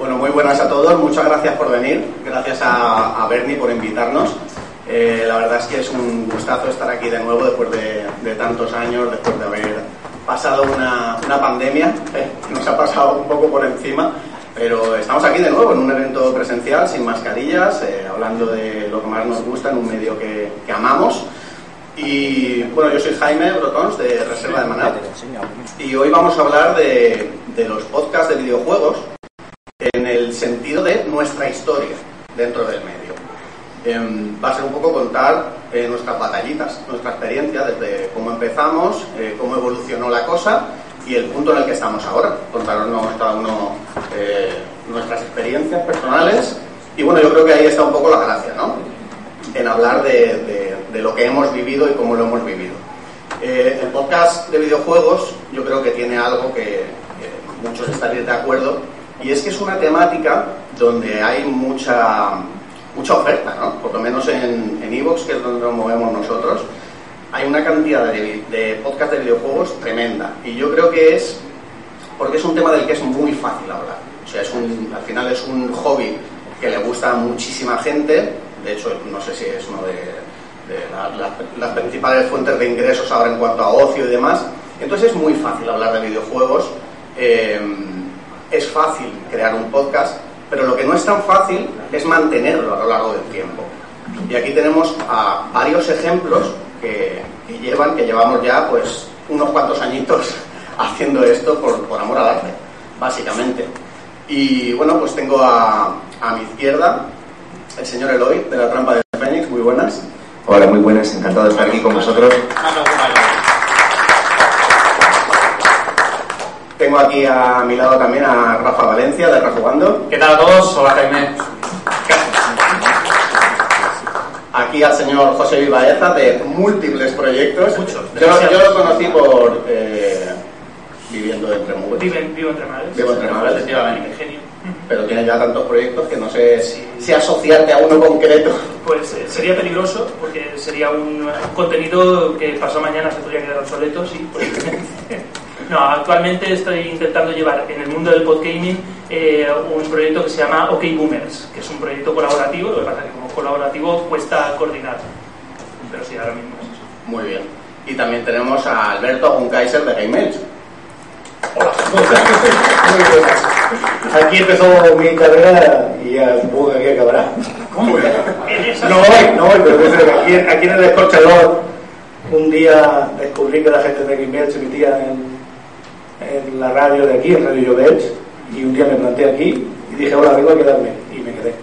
Bueno, muy buenas a todos, muchas gracias por venir, gracias a, a Bernie por invitarnos. Eh, la verdad es que es un gustazo estar aquí de nuevo después de, de tantos años, después de haber pasado una, una pandemia, eh, nos ha pasado un poco por encima, pero estamos aquí de nuevo en un evento presencial, sin mascarillas, eh, hablando de lo que más nos gusta en un medio que, que amamos. Y bueno, yo soy Jaime Brotons de Reserva de Maná. Y hoy vamos a hablar de, de los podcasts de videojuegos en el sentido de nuestra historia dentro del medio. Eh, va a ser un poco contar eh, nuestras batallitas, nuestra experiencia desde cómo empezamos, eh, cómo evolucionó la cosa y el punto en el que estamos ahora. Contarnos cada uno eh, nuestras experiencias personales y bueno, yo creo que ahí está un poco la gracia, ¿no? En hablar de, lo que hemos vivido y cómo lo hemos vivido. el podcast de videojuegos yo creo que tiene algo que muchos estaréis de acuerdo y es que es una temática donde hay mucha, mucha oferta, ¿no? Por lo menos en Evox, que es donde nos movemos nosotros, hay una cantidad de, de podcast de videojuegos tremenda. Y yo creo que es porque es un tema del que es muy fácil hablar. O sea, es un, al final es un hobby que le gusta a muchísima gente. De hecho, no sé si es uno de, de la, la, las principales fuentes de ingresos ahora en cuanto a ocio y demás. Entonces es muy fácil hablar de videojuegos. Eh, es fácil crear un podcast, pero lo que no es tan fácil es mantenerlo a lo largo del tiempo. Y aquí tenemos a varios ejemplos que, que llevan, que llevamos ya pues unos cuantos añitos haciendo esto por, por, amor al arte, básicamente. Y bueno, pues tengo a, a mi izquierda el señor Eloy de la Trampa de Fénix, muy buenas. Hola, muy buenas, encantado de estar aquí con vosotros. Tengo aquí a mi lado también a Rafa Valencia de Rajugando. ¿Qué tal a todos? Hola Jaime. Aquí al señor José Vivaeza de múltiples proyectos. Muchos. Yo, yo lo conocí por eh, viviendo entre Mugues. Vivo, vivo entre mares. Vivo entre mares. Efectivamente, genio. Pero tiene ya tantos proyectos que no sé si, si asociarte a uno concreto. Pues eh, sería peligroso porque sería un contenido que pasado mañana se podría quedar obsoleto, sí. No, actualmente estoy intentando llevar en el mundo del podgaming eh, un proyecto que se llama OK Boomers, que es un proyecto colaborativo, lo que pasa es que como colaborativo cuesta coordinar. Pero sí, ahora mismo es eso. Muy bien. Y también tenemos a Alberto Agunkaiser de Game Edge. Hola. Muy buenas. Aquí empezó mi carrera y ya supongo que aquí acabará. ¿Cómo? No voy, no voy, pero aquí, aquí en el escorchador un día descubrí que la gente de Game Edge se metía en en la radio de aquí, en Radio Llobets, y un día me planté aquí y dije, hola, vengo a quedarme, y me quedé.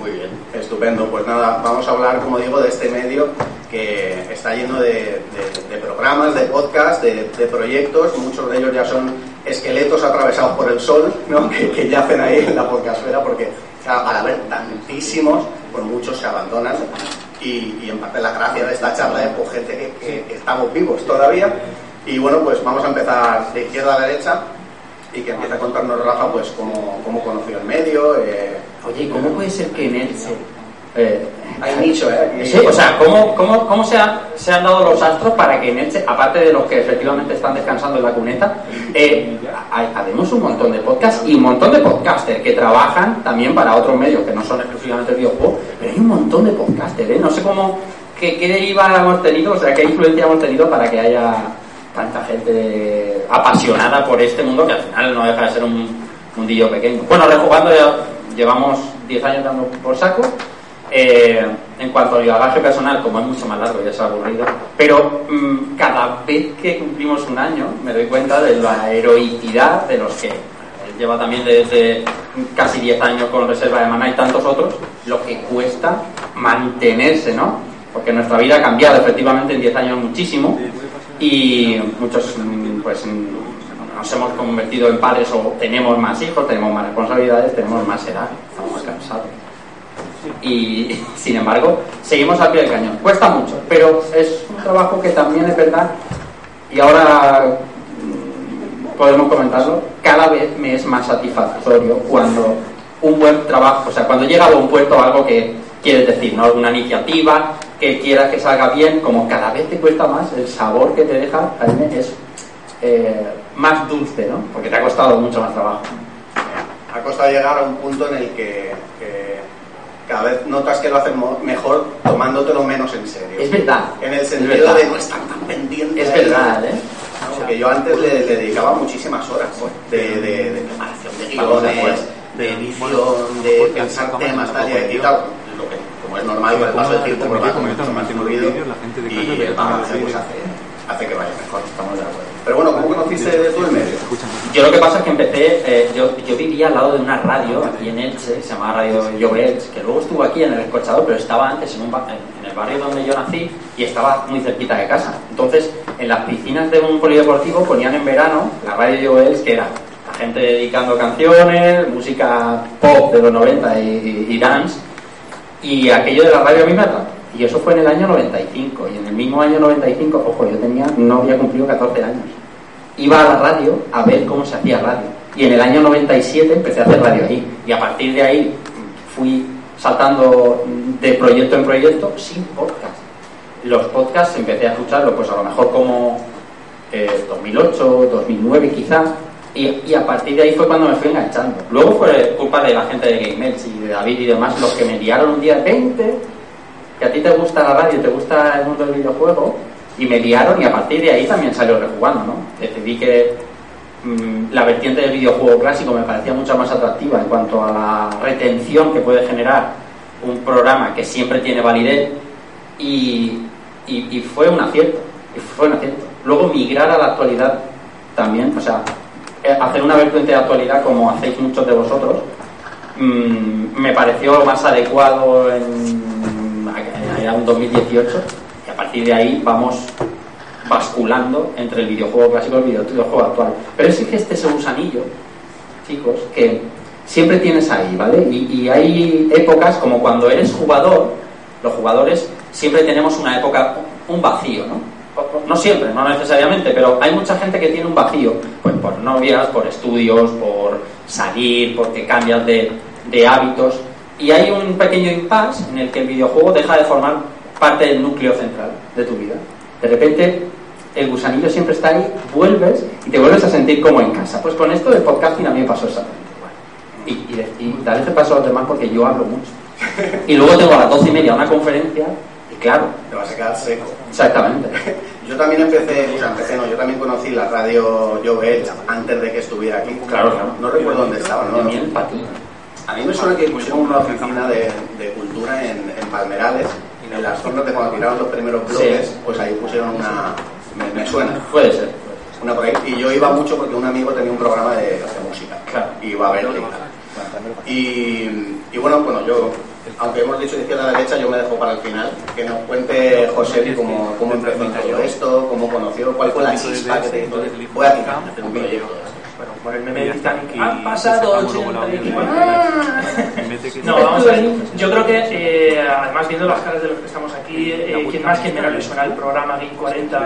Muy bien, estupendo. Pues nada, vamos a hablar, como digo, de este medio que está lleno de, de, programas, de podcasts, de, de, proyectos, muchos de ellos ya son esqueletos atravesados por el sol, ¿no? que, yacen ahí en la podcastfera, porque al haber tantísimos, pues muchos se abandonan. Y, en parte la gracia de esta charla es por gente que, que, que estamos vivos todavía y bueno, pues vamos a empezar de izquierda a derecha y que empiece a contarnos Rafa, pues cómo, cómo conoció el medio. Eh, Oye, ¿cómo puede ser que en Elche... Eh, hay nicho, ¿eh? Sí, o sea, ¿cómo, cómo, cómo se, ha, se, han dado los astros para que en Elche, aparte de los que efectivamente están descansando en la cuneta, eh, un montón de podcasts y un montón de podcasters que trabajan también para otros medios que no son exclusivamente videojuegos, pero hay un montón de podcasters, ¿eh? No sé cómo, qué, qué deriva hemos tenido, o sea, qué influencia hemos tenido para que haya tanta gente apasionada por este mundo que al final no deja de ser un mundillo pequeño. Bueno, rejugando ya llevamos 10 años dando por saco. Eh, en cuanto al bagaje personal, como es mucho más largo, ya es aburrido, pero mmm, cada vez que cumplimos un año me doy cuenta de la heroicidad de los que lleva también desde casi 10 años con Reserva de Maná y tantos otros, lo que cuesta mantenerse, ¿no? Porque nuestra vida ha cambiado efectivamente en 10 años muchísimo y muchos pues nos hemos convertido en padres o tenemos más hijos, tenemos más responsabilidades, tenemos más edad, estamos más cansados. Y sin embargo, seguimos al pie del cañón. Cuesta mucho, pero es un trabajo que también es verdad, y ahora podemos comentarlo, cada vez me es más satisfactorio cuando un buen trabajo, o sea, cuando llega a buen puerto algo que quieres decir, ¿no? Alguna iniciativa que quieras que salga bien, como cada vez te cuesta más, el sabor que te deja también es eh, más dulce, ¿no? Porque te ha costado mucho más trabajo. ha costado llegar a un punto en el que, que cada vez notas que lo hacen mejor tomándotelo menos en serio. Es verdad. En el sentido de no estar tan pendiente. Es verdad, ¿eh? ¿no? Porque yo antes le, le dedicaba muchísimas horas de, de, de preparación de guiones, de edición, de pensar temas, tal y tal. Como es normal, con el paso del tiempo, mucho más fluido y el balance pues, hace, hace que vaya mejor, estamos de acuerdo. Pero bueno, ¿cómo conociste tú el medio? Yo lo que pasa es que empecé, eh, yo, yo vivía al lado de una radio aquí en Elche, que se llamaba Radio Llobet, que luego estuvo aquí en el escorchador, pero estaba antes en, un en- el barrio donde yo nací y estaba muy cerquita de casa. Entonces, en las piscinas de un polideportivo ponían en verano la Radio Llobet, que era la gente dedicando canciones, música pop de los 90 y, y- y dance, y aquello de la radio a mí me. Y eso fue en el año 95. Y en el mismo año 95, ojo, yo tenía, no había cumplido 14 años iba a la radio a ver cómo se hacía radio. Y en el año 97 empecé a hacer radio ahí. Y a partir de ahí fui saltando de proyecto en proyecto sin podcast. Los podcasts empecé a escucharlos, pues a lo mejor como eh, 2008, 2009 quizás. Y, a partir de ahí fue cuando me fui enganchando. Luego fue culpa de la gente de Game Edge y de David y demás, los que me liaron un día 20, que a ti te gusta la radio, te gusta el mundo del videojuego, y me liaron y a partir de ahí también salió rejugando, ¿no? Decidí que mm, la vertiente del videojuego clásico me parecía mucho más atractiva en cuanto a la retención que puede generar un programa que siempre tiene validez y, y- fue un acierto, y fue un acierto. Luego migrar a la actualidad también, o sea, hacer una vertiente de actualidad como hacéis muchos de vosotros, mm, me pareció más adecuado en, un 2018 y a partir de ahí vamos basculando entre el videojuego clásico y el videojuego actual. Pero es que este es el gusanillo, chicos, que siempre tienes ahí, ¿vale? Y, y hay épocas como cuando eres jugador, los jugadores siempre tenemos una época, un vacío, ¿no? No siempre, no necesariamente, pero hay mucha gente que tiene un vacío, pues por novias, por estudios, por salir, porque cambias de, de hábitos. Y hay un pequeño impasse en el que el videojuego deja de formar parte del núcleo central de tu vida. De repente, el gusanillo siempre está ahí, vuelves y te vuelves a sentir como en casa. Pues con esto del podcasting a mí me pasó exactamente igual. Y, y, y tal vez te paso a los demás porque yo hablo mucho. Y luego tengo a las doce y media una conferencia claro, Te vas a quedar seco. exactamente. Yo también empecé, o sea, empecé no, yo también conocí la radio Joe antes de que estuviera aquí. Claro, claro. No recuerdo dónde estaba, De ¿no? miel para ti. A mí me suena que pusieron una oficina de, de cultura en, en Palmerales, en las zonas de cuando tiraron los primeros bloques, Sí. pues ahí pusieron una... Me, me suena. Puede ser. Una por ahí. Y yo iba mucho porque un amigo tenía un programa de, de música. Claro. Y iba a verle y tal. Y, y bueno, bueno, yo, aunque hemos dicho izquierda a derecha, yo me dejo para el final. Que nos cuente José cómo, cómo empezó todo esto, cómo conoció, cuál fue la chispa que te hizo. Voy a hacer un por el meme de Titanic. Han pasado 80 y No, vamos a ver. Yo creo que, eh, además, viendo las caras de los que estamos aquí, eh, quien más, quien menos le suena el programa Game 40,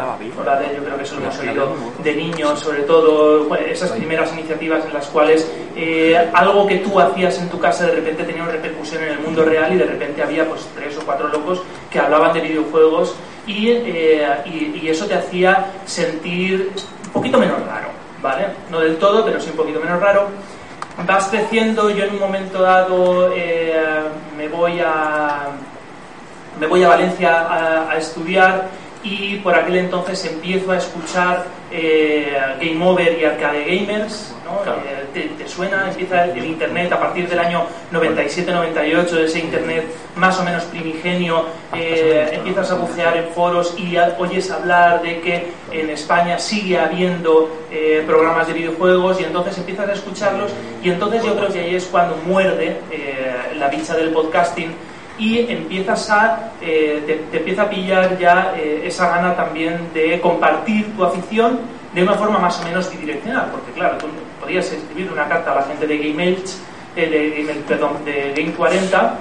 ¿vale? yo creo que eso lo hemos oído de niños, sobre todo bueno, esas primeras iniciativas en las cuales eh, algo que tú hacías en tu casa de repente tenía una repercusión en el mundo real y de repente había pues tres o cuatro locos que hablaban de videojuegos y, eh, y, y eso te hacía sentir un poquito menos raro, ¿vale? No del todo, pero sí un poquito menos raro vas creciendo, yo en un momento dado eh, me voy a me voy a Valencia a, a estudiar y por aquel entonces empiezo a escuchar eh, Game Over y Arcade Gamers, ¿no? Claro. Eh, te, te suena, empieza el, el internet a partir del año 97-98, ese internet más o menos primigenio, eh, empiezas a bucear en foros y a- oyes hablar de que en España sigue habiendo eh, programas de videojuegos y entonces empiezas a escucharlos y entonces yo creo que ahí es cuando muerde eh, la bicha del podcasting y empiezas a eh, te, te empieza a pillar ya eh, esa gana también de compartir tu afición de una forma más o menos bidireccional porque claro tú podías escribir una carta a la gente de Game Edge, eh, de, perdón, de Game 40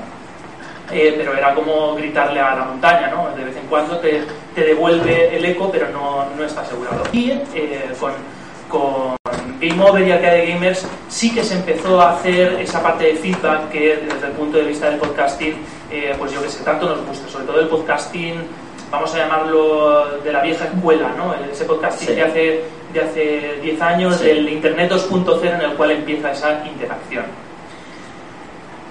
eh, pero era como gritarle a la montaña, ¿no? De vez en cuando te, te devuelve el eco, pero no, no está asegurado. Y eh, con, con Game Over y Arcade Gamers sí que se empezó a hacer esa parte de feedback que desde el punto de vista del podcasting, eh, pues yo que sé, tanto nos gusta, sobre todo el podcasting vamos a llamarlo de la vieja escuela, ¿no? ese podcasting Sí. de hace de hace 10 años, Sí. del Internet 2.0 en el cual empieza esa interacción.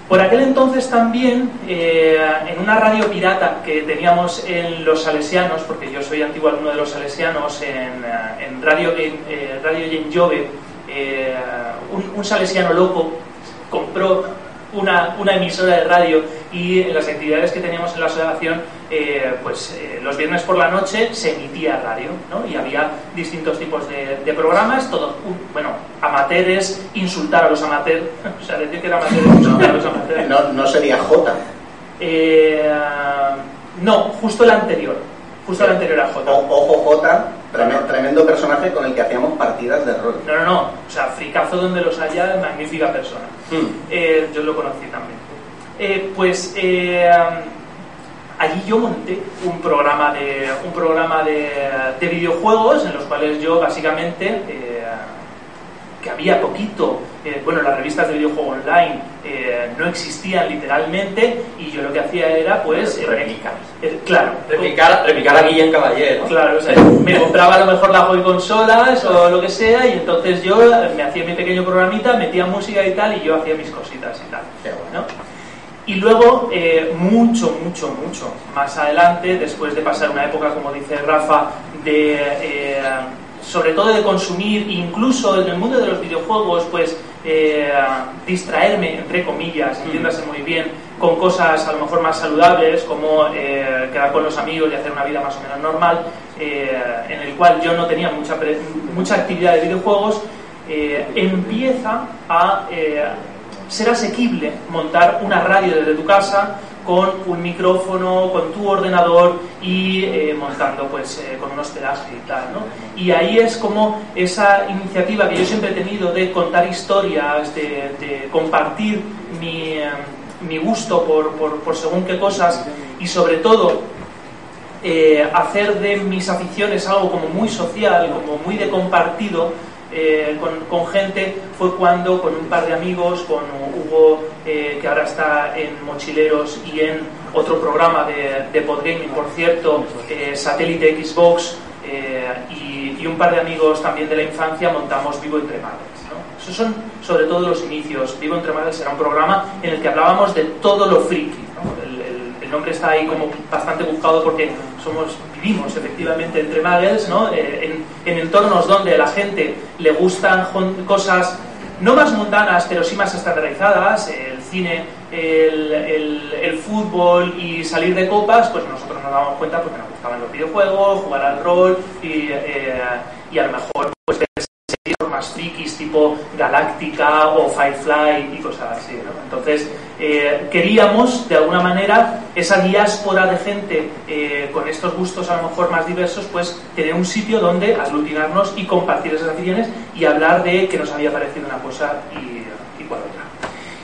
Por aquel entonces también, eh, en una radio pirata que teníamos en Los Salesianos, porque yo soy antiguo alumno de Los Salesianos, en, eh, en Radio, en, eh, radio Jove, eh, un, un salesiano loco compró una, una emisora de radio y las actividades que teníamos en la asociación, eh, pues eh, los viernes por la noche se emitía radio, ¿no? Y había distintos tipos de, de programas, todos, bueno, amateurs, insultar a los amateurs, o sea, decir que era amateur insultar a los amateurs. No, no sería J. Eh, no, justo el anterior, justo el anterior a O- J. Ojo J, tremendo, tremendo personaje con el que hacíamos partidas de rol. No, no, no, o sea, fricazo donde los haya, magnífica persona. Eh, yo lo conocí también. Eh, pues eh, allí yo monté un programa de un programa de, de videojuegos en los cuales yo básicamente eh, que había poquito, eh, bueno, las revistas de videojuego online eh, no existían literalmente y yo lo que hacía era pues eh, Replicar. eh, claro, Replicar, replicar a Guillén Caballero. Claro, o sea, me compraba a lo mejor la Joy consolas o lo que sea y entonces yo me hacía mi pequeño programita, metía música y tal y yo hacía mis cositas y tal. Qué bueno. ¿no? Y luego, eh, mucho, mucho, mucho más adelante, después de pasar una época, como dice Rafa, de eh, sobre todo de consumir, incluso en el mundo de los videojuegos, pues eh, distraerme, entre comillas, entiéndase muy bien, con cosas a lo mejor más saludables, como eh, quedar con los amigos y hacer una vida más o menos normal, eh, en el cual yo no tenía mucha, pre- mucha actividad de videojuegos, empieza a ser asequible montar una radio desde tu casa con un micrófono, con tu ordenador y eh, montando pues eh, con unos hospedaje y tal, ¿no? Y ahí es como esa iniciativa que yo siempre he tenido de contar historias, de, compartir mi, eh, mi gusto por, por, por según qué cosas y sobre todo hacer de mis aficiones algo como muy social, como muy de compartido con, con gente, fue cuando con un par de amigos, con Hugo, eh, que ahora está en Mochileros y en otro programa de, de Podgaming, por cierto, eh, Satélite Xbox, eh, y, y un par de amigos también de la infancia, montamos Vivo Entre Madres. ¿no? Esos son sobre todo los inicios. Vivo Entre Madres era un programa en el que hablábamos de todo lo friki. ¿no? El- el- el nombre está ahí como bastante buscado porque somos vivimos efectivamente entre muggles, ¿no? Eh, en, en entornos donde a la gente le gustan cosas no más mundanas, pero sí más estandarizadas, el cine, el, fútbol y salir de copas, pues nosotros nos damos cuenta porque nos gustaban los videojuegos, jugar al rol y, eh, y a lo mejor pues ver series más frikis tipo Galáctica o Firefly y cosas así. ¿no? Entonces, eh, queríamos de alguna manera esa diáspora de gente eh, con estos gustos a lo mejor más diversos, pues tener un sitio donde aglutinarnos y compartir esas aficiones y hablar de que nos había parecido una cosa y.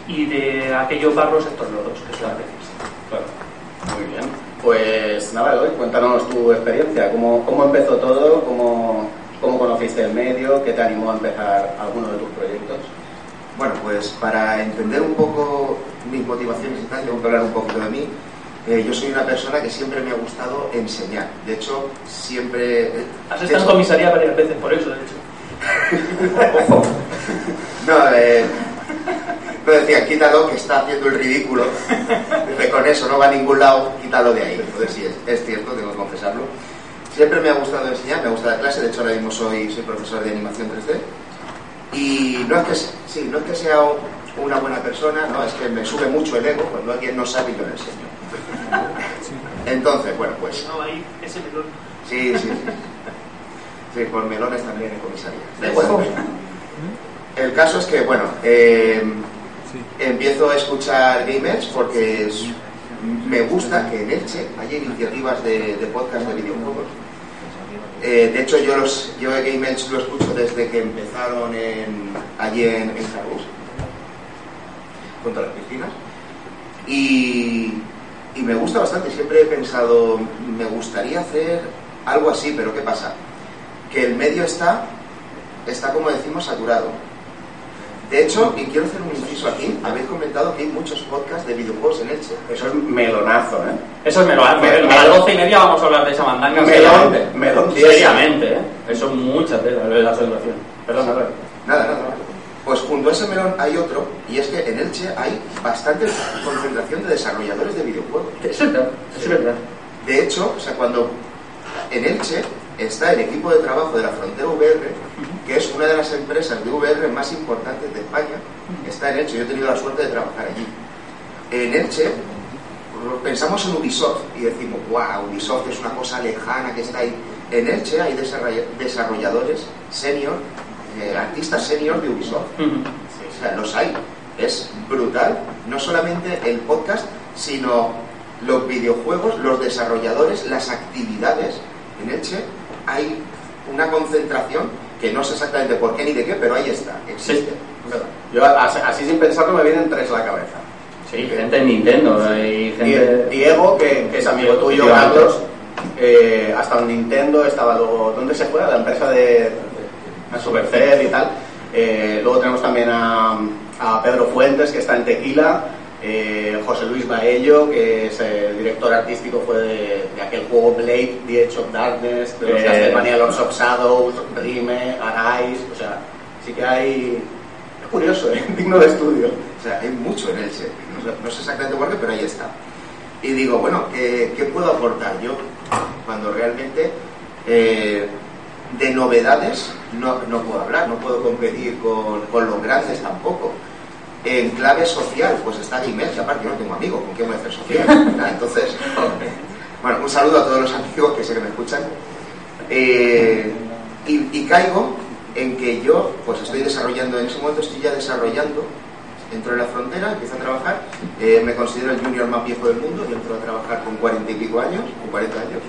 Y de aquellos barros estos lodos, que suelen decirse. Muy bien. Pues nada, Eloy, cuéntanos tu experiencia. ¿Cómo, cómo empezó todo? ¿Cómo, ¿Cómo conociste el medio? ¿Qué te animó a empezar alguno de tus proyectos? Bueno, pues para entender un poco mis motivaciones y tal, tengo que hablar un poquito de mí. Eh, yo soy una persona que siempre me ha gustado enseñar. De hecho, siempre... eh, Has estado en comisaría varias veces por eso, de hecho. Ojo. No, eh, no decía, quítalo que está haciendo el ridículo. Dice, con eso no va a ningún lado, quítalo de ahí. Entonces sí, es, es cierto, tengo que confesarlo. Siempre me ha gustado enseñar, me gusta la clase, de hecho ahora mismo soy, soy profesor de animación 3D. Y no es que, sí, no es que sea una buena persona, no, es que me sube mucho el ego, cuando alguien no sabe yo le enseño. Entonces, bueno, pues No, ahí, ese melón. Sí, sí, sí. Sí, con melones también en comisaría. Da igual. El caso es que, bueno, eh, empiezo a escuchar Gamers porque me gusta que en Elche haya iniciativas de, podcast de videojuegos. Eh, de hecho, yo, los, yo Gamers lo escucho desde que empezaron en, allí en, en junto a las piscinas. Y, y me gusta bastante. Siempre he pensado, me gustaría hacer algo así, pero ¿qué pasa? Que el medio está, está como decimos, saturado. De hecho, y quiero hacer un inciso Joaquín, habéis comentado que hay muchos podcasts de videojuegos en Elche. Eso es melonazo, ¿eh? Eso es melonazo. Me- a las doce y media vamos a hablar de esa mandanga Melón, seriamente. melón, seriamente, ¿eh? Eso es mucha tela de la celebración. Perdón. Nada, nada. Pues junto a ese melón hay otro, y es que en Elche hay bastante concentración de desarrolladores de videojuegos. Eso es verdad. Eso es verdad. De hecho, o sea, cuando en Elche está el equipo de trabajo de la Frontera VR, que es una de las empresas de VR más importantes de España, está en Elche. Yo he tenido la suerte de trabajar allí. En Elche pensamos en Ubisoft y decimos, wow, Ubisoft es una cosa lejana que está ahí. En Elche hay desarrolla- desarrolladores senior, eh, artistas senior de Ubisoft. O sea, los hay. Es brutal. No solamente el podcast, sino los videojuegos, los desarrolladores, las actividades. En Elche hay una concentración que no sé exactamente por qué ni de qué, pero ahí está. Existe. Verdad. Yo así, así sin pensarlo me vienen tres a la cabeza. Sí, gente en Nintendo y gente... Diego, que, que es amigo tuyo. Carlos, eh, ha estado en Nintendo, estaba luego... ¿Dónde se fue? A la empresa de a Supercell y tal. Eh, luego tenemos también a, a Pedro Fuentes, que está en Tequila. Eh, José Luis Baello, que es el director artístico fue de, de aquel juego Blade, The Edge of Darkness, de los Eh. Castlevania Lords of Shadows, Rime, Arise, o sea, sí que hay... Es curioso, ¿eh? digno de estudio. O sea, hay mucho en Elche. No no sé exactamente por qué, pero ahí está. Y digo, bueno, ¿qué, qué puedo aportar yo? Cuando realmente eh, de novedades no, no puedo hablar, no puedo competir con, con los grandes tampoco. En clave social, pues está Gmail, que aparte yo no tengo amigos, ¿con quién voy a hacer social? Entonces, bueno, un saludo a todos los amigos que sé que me escuchan. Eh, y, y caigo en que yo, pues estoy desarrollando, en ese momento estoy ya desarrollando, entro en la frontera, empiezo a trabajar, eh, me considero el junior más viejo del mundo, yo entro a trabajar con cuarenta y pico años, con 40 años.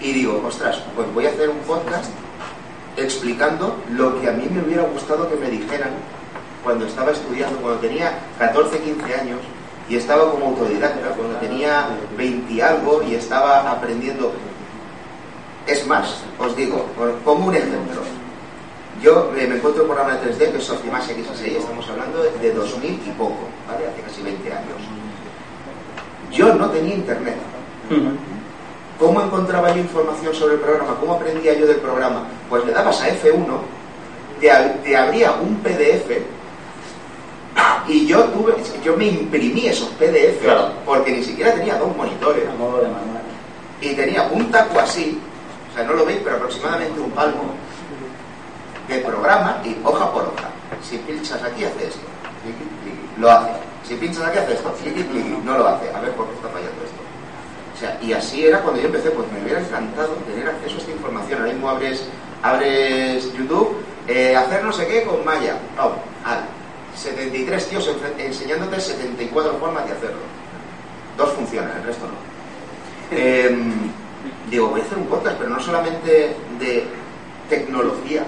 Y digo, ostras, pues voy a hacer un podcast explicando lo que a mí me hubiera gustado que me dijeran cuando estaba estudiando, cuando tenía 14, 15 años y estaba como autodidacta, cuando tenía 20 y algo y estaba aprendiendo. Es más, os digo, por- como un ejemplo. Yo me encuentro el programa de 3D que es Optimasia XA6, estamos hablando de, de 2000 y poco. Hace casi 20 años. Yo no tenía internet. ¿Cómo encontraba yo información sobre el programa? ¿Cómo aprendía yo del programa? Pues le dabas a F1, te, te abría un PDF y yo tuve, yo me imprimí esos PDF Claro. porque ni siquiera tenía dos monitores A modo de manual. y tenía un taco así, o sea, no lo veis, pero aproximadamente un palmo de programa y hoja por hoja. Si pinchas aquí hace esto, lo hace. Si pinchas aquí hace esto, no lo hace. A ver por qué está fallando esto. O sea, y así era cuando yo empecé, pues me hubiera encantado tener acceso a esta información. Ahora mismo abres, abres YouTube, eh, hacer no sé qué con Maya. Oh, al 73 tíos enseñándote 74 formas de hacerlo. Dos funcionan, el resto no. Em, digo, voy a hacer un podcast, pero no solamente de tecnología,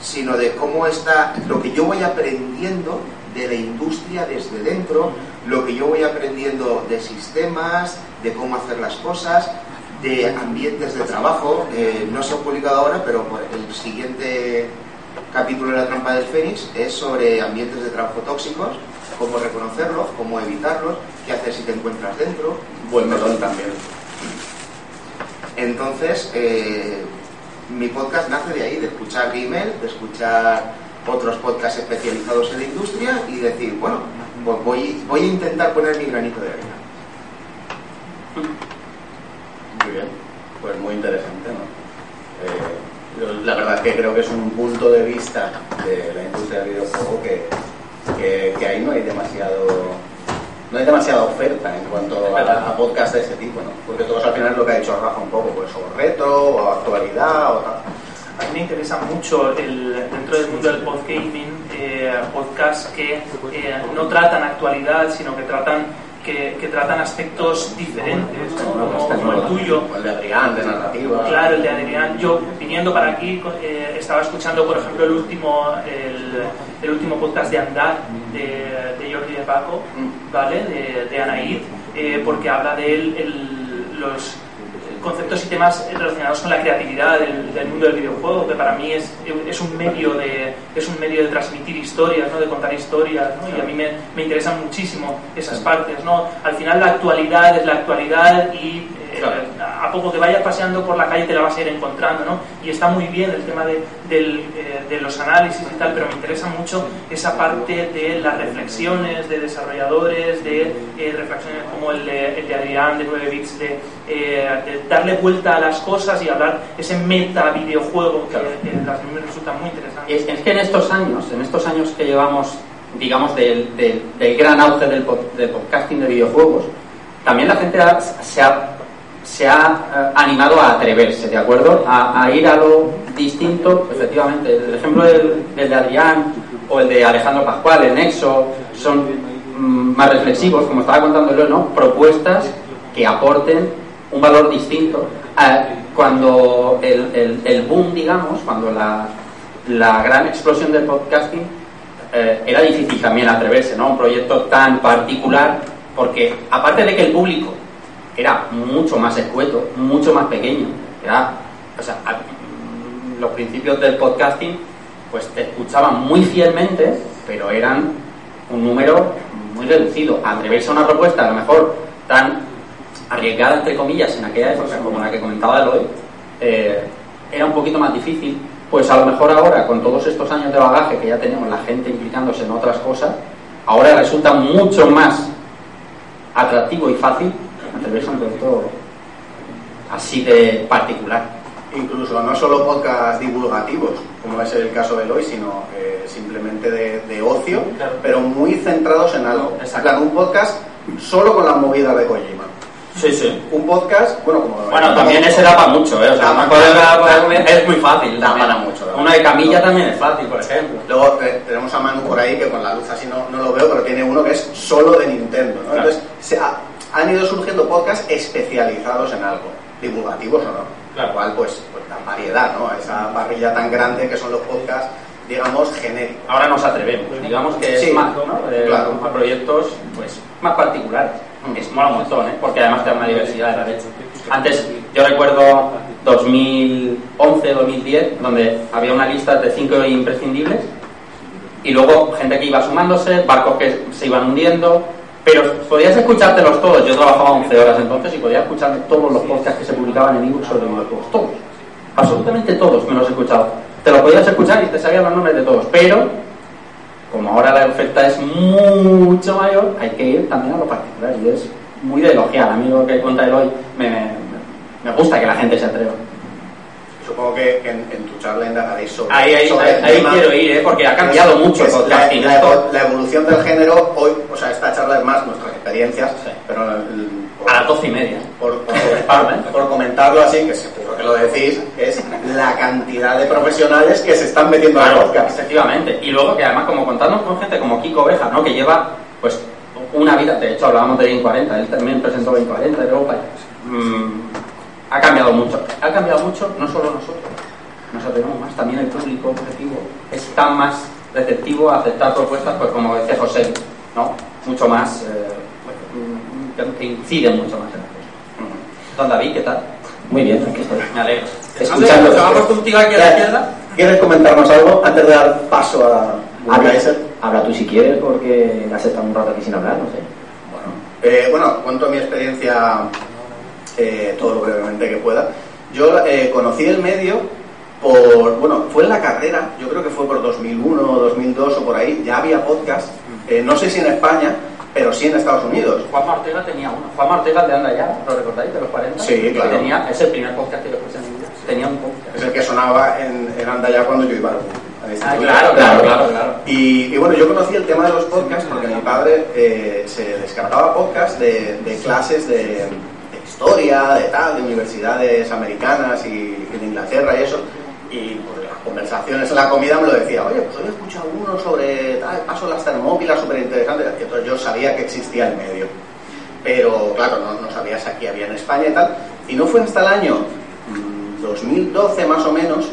sino de cómo está lo que yo voy aprendiendo de la industria desde dentro, lo que yo voy aprendiendo de sistemas, de cómo hacer las cosas, de ambientes de trabajo. Eh, no se ha publicado ahora, pero el siguiente capítulo de la trampa del Fénix es sobre ambientes de trabajo tóxicos, cómo reconocerlos, cómo evitarlos, qué hacer si te encuentras dentro. Buen melón también. Entonces, eh, mi podcast nace de ahí, de escuchar Gmail, de escuchar otros podcasts especializados en la industria y decir, bueno, pues voy, voy a intentar poner mi granito de arena. Muy bien, pues muy interesante, ¿no? Eh, la verdad es que creo que es un punto de vista de la industria del videojuego que, que, que ahí no hay demasiado no hay demasiada oferta en cuanto a, a podcast de ese tipo, ¿no? Porque todos al final es lo que ha dicho Rafa un poco, pues o retro, o actualidad, o tal. A mí me interesa mucho el, dentro del mundo del podcasting eh, podcasts que eh, no tratan actualidad, sino que tratan que, que tratan aspectos diferentes, como, como el tuyo. El de Adrián, de narrativa. Claro, el de Adrián. Yo, viniendo para aquí, eh, estaba escuchando, por ejemplo, el último, el, el último podcast de Andar, de, de Jordi de Paco, ¿vale? De, de Anaid, eh, porque habla de el- los, conceptos y temas relacionados con la creatividad del, mundo del videojuego, que para mí es, es, un medio de, es un medio de transmitir historias, ¿no? de contar historias, y a mí me, me, interesan muchísimo esas partes. ¿no? Al final la actualidad es la actualidad y eh, a poco que vayas paseando por la calle te la vas a ir encontrando, ¿no? Y está muy bien el tema de, eh, de los análisis y tal, pero me interesa mucho esa parte de las reflexiones de desarrolladores, de eh, reflexiones como el de, el de, Adrián de 9 bits, de, darle vuelta a las cosas y hablar ese meta videojuego que, que me resulta muy interesante. Es, es, que en estos años, en estos años que llevamos, digamos, del, del, del gran auge del, del podcasting de videojuegos, también la gente se ha se ha eh, animado a atreverse, ¿de acuerdo? A, ir a lo distinto, efectivamente. El ejemplo del, de Adrián o el de Alejandro Pascual, el Nexo, son mm, más reflexivos, como estaba contándolo, ¿no? Propuestas que aporten un valor distinto. cuando el, el, boom, digamos, cuando la, la gran explosión del podcasting, eh, era difícil también atreverse, ¿no? Un proyecto tan particular, porque aparte de que el público era mucho más escueto, mucho más pequeño. Era, o sea, los principios del podcasting, pues te escuchaban muy fielmente, pero eran un número muy reducido. Atreverse a una propuesta, a lo mejor tan arriesgada, entre comillas, en aquella época, como la que comentaba Eloy, eh, era un poquito más difícil. Pues a lo mejor ahora, con todos estos años de bagaje que ya tenemos, la gente implicándose en otras cosas, ahora resulta mucho más atractivo y fácil atreverse un proyecto así de particular. Incluso no solo podcast divulgativos, como es el caso de hoy, sino eh, simplemente de, ocio, pero muy centrados en algo. Claro, un podcast solo con la movida de Kojima. Sí, sí. Un podcast, bueno, como. Bueno, también ese da para mucho, ¿eh? O sea, es muy fácil. Da para mucho. Uno de camilla también es fácil, por ejemplo. Luego eh, tenemos a Manu por ahí, que con la luz así no, no lo veo, pero tiene uno que es solo de Nintendo, ¿no? Entonces, se ha, han ido surgiendo podcasts especializados en algo, divulgativos o no. Claro. cual, pues, pues la variedad, ¿no? Esa parrilla tan grande que son los podcasts, digamos, genéricos. Ahora nos atrevemos, digamos que es más, ¿no? claro. a proyectos, pues, más particulares. Mm. Es mola un montón, ¿eh? Porque además te da una diversidad de la leche. Antes, yo recuerdo 2011, 2010, donde había una lista de cinco imprescindibles y luego gente que iba sumándose, barcos que se iban hundiendo, pero podías escuchártelos todos. Yo trabajaba 11 horas entonces y podía escucharme todos los podcasts que se publicaban en ebook sobre videojuegos. Todos. Absolutamente todos me los he escuchado. Te los podías escuchar y te sabían los nombres de todos. Pero, como ahora la oferta es mucho mayor, hay que ir también a lo particular. Y es muy de elogiar. A mí lo que cuenta hoy me, me, me gusta que la gente se atreva supongo que en, tu charla indagaréis sobre, ahí, ahí, ahí, quiero ir, ¿eh? porque ha cambiado mucho el podcasting. La, evolución del género, hoy, o sea, más nuestras experiencias, pero a las doce y media. Por, por, comentarlo así, que seguro que lo decís, es la cantidad de profesionales que se están metiendo en el podcast. Efectivamente. Y luego que además, como contando con gente como Kiko Oveja, ¿no? que lleva pues una vida, de hecho hablábamos de 2040, él también presentó 2040 de Europa. Mmm, ha cambiado mucho. Ha cambiado mucho no solo nosotros, nos atrevemos más, también el público objetivo está más receptivo a aceptar propuestas, pues como decía José, ¿no? Mucho más, eh, que inciden mucho más en la Don David, ¿qué tal? Muy bien, aquí estoy. Me alegro. Escuchando. ¿Vamos contigo aquí a la izquierda? ¿Quieres comentarnos algo antes de dar paso a habla, habla tú si quieres, porque has estado un rato aquí sin hablar, no sé. Bueno, eh, bueno cuento mi experiencia eh, todo lo brevemente que pueda. Yo eh, conocí el medio por, bueno, fue en la carrera, yo creo que fue por 2001 o 2002 o por ahí, ya había podcast, eh, no sé si en España, pero sí en Estados Unidos. Juan Martega tenía uno, Juan Martega de Anda Ya, ¿lo recordáis? De los 40. Sí, claro. Tenía, es el primer podcast que yo escuché en vida, tenía un podcast. Es el que sonaba en, en Anda Ya cuando yo iba a Ah, claro, claro, claro, claro. Y, bueno, yo conocí el tema de los podcasts porque mi padre se descargaba podcasts de, de clases de, historia, de tal, de universidades americanas y, de Inglaterra y eso. Y pues, las conversaciones en la comida me lo decía, oye, pues hoy he escuchado uno sobre tal, paso de las termópilas, súper interesante. Entonces yo sabía que existía el medio. Pero claro, no, no sabía si aquí había en España y tal. Y no fue hasta el año 2012 mm, más o menos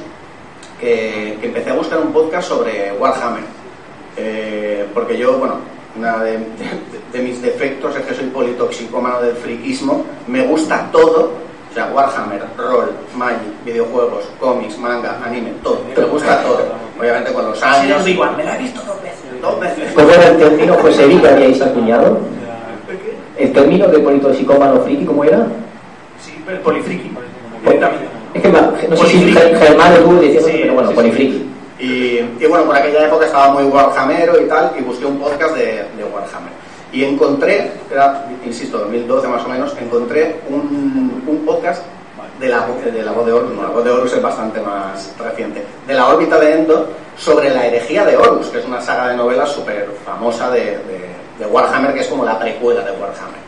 que, empecé a buscar un podcast sobre Warhammer. Eh, porque yo, bueno, una de, mis defectos es que soy politoxicómano del friquismo, me gusta todo, sea, Warhammer, rol, Magic, videojuegos, cómics, manga, anime, todo. Me gusta todo. Obviamente con los años. Sí, igual, me la he visto dos veces. Dos veces. ¿Cómo era el término José que habíais acuñado? ¿El término de politoxicómano friki cómo era? Sí, el polifriki. Es que no sé si Germán o tú decías, Sí, pero bueno, sí, polifriki. Y, y bueno, por aquella época estaba muy Warhammer y tal, y busqué un podcast de. Y encontré, era, insisto, 2012 más o menos, encontré un, un podcast de la, de la voz de Horus, no, la voz de Horus es bastante más reciente, de la órbita de Endor, sobre la herejía de Horus, que es una saga de novelas súper famosa de, de- de Warhammer, que es como la precuela de Warhammer.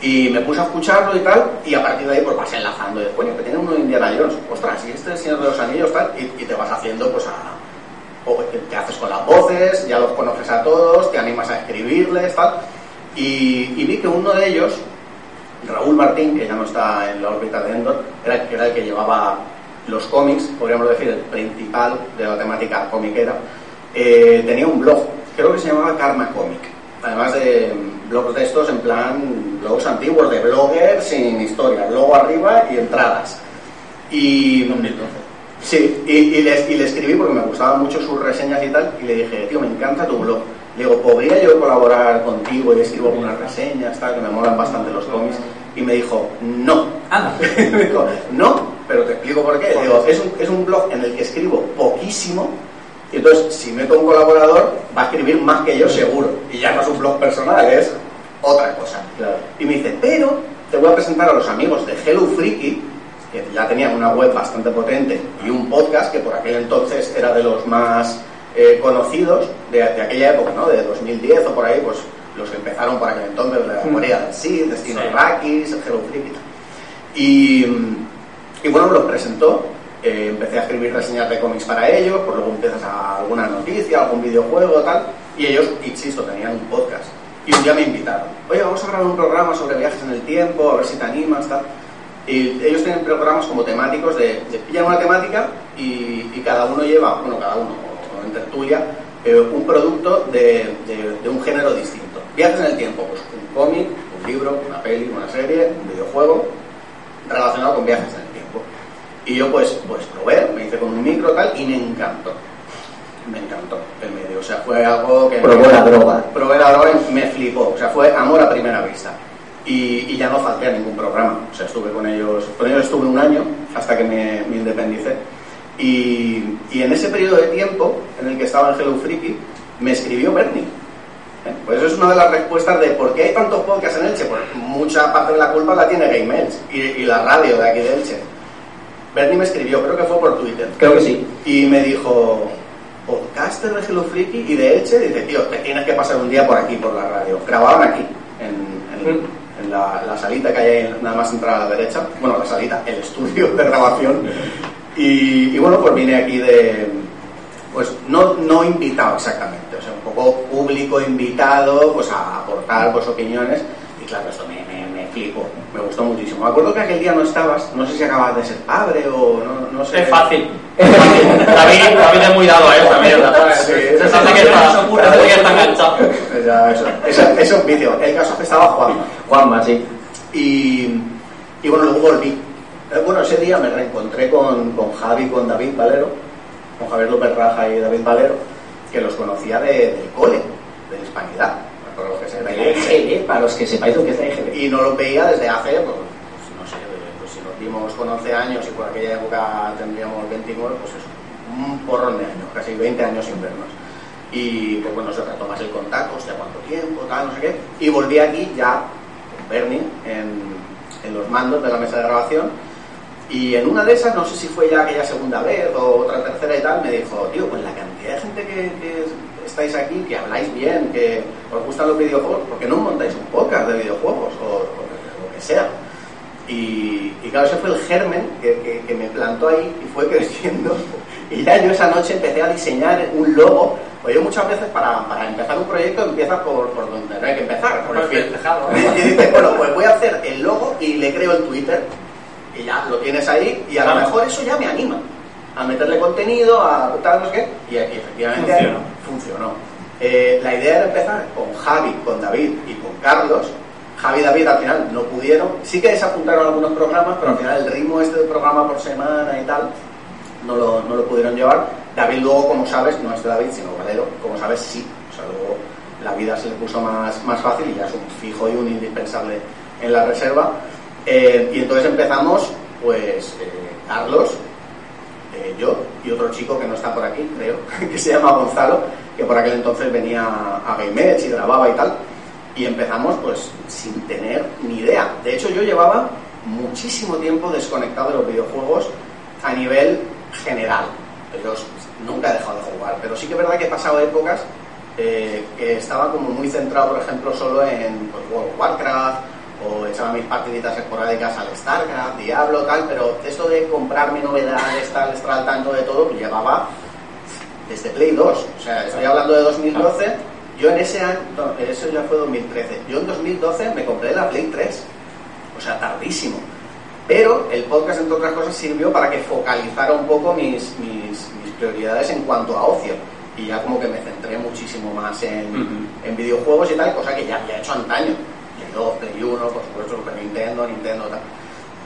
Y me puse a escucharlo y tal, y a partir de ahí pues vas enlazando. Y coño, que tiene uno de Indiana Jones. Ostras, y este es el Señor de los Anillos, tal, y, y te vas haciendo pues a... O te, te haces con las voces, ya los conoces a todos, te animas a escribirles, tal. Y, y vi que uno de ellos, Raúl Martín, que ya no está en la órbita de Endor, era, era el que llevaba los cómics, podríamos decir, el principal de la temática comiquera, eh, tenía un blog, creo que se llamaba Karma Comic. Además de mm, blogs de estos en plan blogs antiguos, de bloggers sin historia, luego arriba y entradas. Y, Sí, y, y le, y le escribí porque me gustaban mucho sus reseñas y tal, y le dije, tío, me encanta tu blog. Le digo, ¿podría yo colaborar contigo y escribo algunas reseñas, tal, que me molan bastante los cómics? Y me dijo, no. Anda. me dijo, no, pero te explico por qué. Digo, es un, es un blog en el que escribo poquísimo, y entonces si meto un colaborador, va a escribir más que yo seguro. Y ya no es un blog personal, es otra cosa. Claro. Y me dice, pero te voy a presentar a los amigos de Hello Freaky, que ya tenían una web bastante potente y un podcast que por aquel entonces era de los más eh, conocidos de, de aquella época, ¿no? De 2010 o por ahí, pues los que empezaron por aquel entonces, la Corea del Sid, Destino Sí. Rakis, Hello Freaky. Y, y bueno, me los presentó. eh, empecé a escribir reseñas de cómics para ellos, pues luego empiezas a alguna noticia, algún videojuego, tal. Y ellos, insisto, tenían un podcast. Y un día me invitaron. Oye, vamos a grabar un programa sobre viajes en el tiempo, a ver si te animas, tal. Y ellos tienen programas como temáticos de, de pillan una temática y, y cada uno lleva, bueno, cada uno, en tertulia, eh, un producto de, de- de un género distinto. Viajes en el tiempo, pues un cómic, un libro, una peli, una serie, un videojuego relacionado con viajes en el tiempo. Y yo pues, pues probé, me hice con un micro tal y me encantó. Me encantó el medio. O sea, fue algo que... Probó la droga. Probé la droga y me flipó. O sea, fue amor a primera vista. Y, y ya no falté a ningún programa. O sea, estuve con ellos, con ellos estuve un año hasta que me, me independicé. Y, y en ese periodo de tiempo en el que estaba en Hello Freaky, me escribió Bernie. ¿Eh? Pues eso es una de las respuestas de por qué hay tantos podcasts en Elche. Pues mucha parte de la culpa la tiene Game Elche y, y la radio de aquí de Elche. Bernie me escribió, creo que fue por Twitter, Creo que sí. y me dijo, podcaster de Hello Freaky y de Elche, dice, tío, te tienes que pasar un día por aquí, por la radio. Grababan aquí, en, en- la, salita que hay ahí, nada más entrar a la derecha. Bueno, la salita, el estudio de grabación. Y, bueno, pues vine aquí de, pues no, no invitado exactamente, o sea, un poco público invitado, pues a aportar pues opiniones. Y claro, esto me, me flipó, me gustó muchísimo. Me acuerdo que aquel día no estabas, no sé si acabas de ser padre o no, no sé. Es fácil. Es fácil. David, David es muy dado a esa mierda. Ese eso sí que está, que enganchado. Ya, eso, eso, eso es un vicio. El caso es que estaba Juanma. Juanma, sí. Y, y bueno, luego volví. Eh, Bueno, ese día me reencontré con, con Javi, con David Valero, con Javier López Raja y David Valero, que los conocía de- del cole, de la hispanidad, que para los que sepáis lo que es la EGB. Y no lo veía desde hace, pues, pues, no sé, pues si nos vimos con 11 años y por aquella época tendríamos 29, pues eso, un porrón de años, casi 20 años sin vernos. Y pues bueno, se retomas el contacto, hostia, cuánto tiempo, tal, no sé qué. Y volví aquí ya con Bernie en, en los mandos de la mesa de grabación. Y en una de esas, no sé si fue ya aquella segunda vez o otra tercera y tal, me dijo, tío, pues la cantidad de gente que, que estáis aquí, que habláis bien, que os gustan los videojuegos, ¿por qué no montáis un podcast de videojuegos o, o lo que sea? Y, y claro, ese fue el germen que, que- que me plantó ahí y fue creciendo. Y ya yo esa noche empecé a diseñar un logo. Pues yo muchas veces para, para empezar un proyecto empiezas por, por donde no hay que empezar, por el Por. Y dices, bueno, pues voy a hacer el logo y le creo el Twitter. Y ya lo tienes ahí y a lo mejor eso ya me anima a meterle contenido, a tal, no sé qué. Y, y efectivamente Funcionó. funcionó. Eh, la idea era empezar con Javi, con David y con Carlos Javi y David al final no pudieron. Sí que se apuntaron a algunos programas, pero al final el ritmo este de programa por semana y tal no lo, no lo pudieron llevar. David luego, como sabes, no es de David, sino Valero, como sabes, sí. O sea, luego la vida se le puso más, más fácil y ya es un fijo y un indispensable en la reserva. Eh, y entonces empezamos, pues, eh, Carlos, eh, yo y otro chico que no está por aquí, creo, que se llama Gonzalo, que por aquel entonces venía a Game y grababa y tal. Y empezamos, pues, sin tener ni idea. De hecho, yo llevaba muchísimo tiempo desconectado de los videojuegos a nivel general. Yo nunca he dejado de jugar, pero sí que es verdad que he pasado épocas eh, que estaba como muy centrado, por ejemplo, solo en pues, World of Warcraft mis partiditas esporádicas al StarCraft, Diablo, tal, pero esto de comprarme novedades, tal, estar al tanto de todo, pues llevaba desde Play 2. O sea, estoy hablando de 2012. Yo en ese año, eso ya fue 2013. Yo en 2012 me compré la Play 3. O sea, tardísimo. Pero el podcast, entre otras cosas, sirvió para que focalizara un poco mis, mis, mis prioridades en cuanto a ocio. Y ya como que me centré muchísimo más en, en videojuegos y tal, cosa que ya había hecho antaño. Play 2, Play 1, por supuesto, Super Nintendo, Nintendo, tal.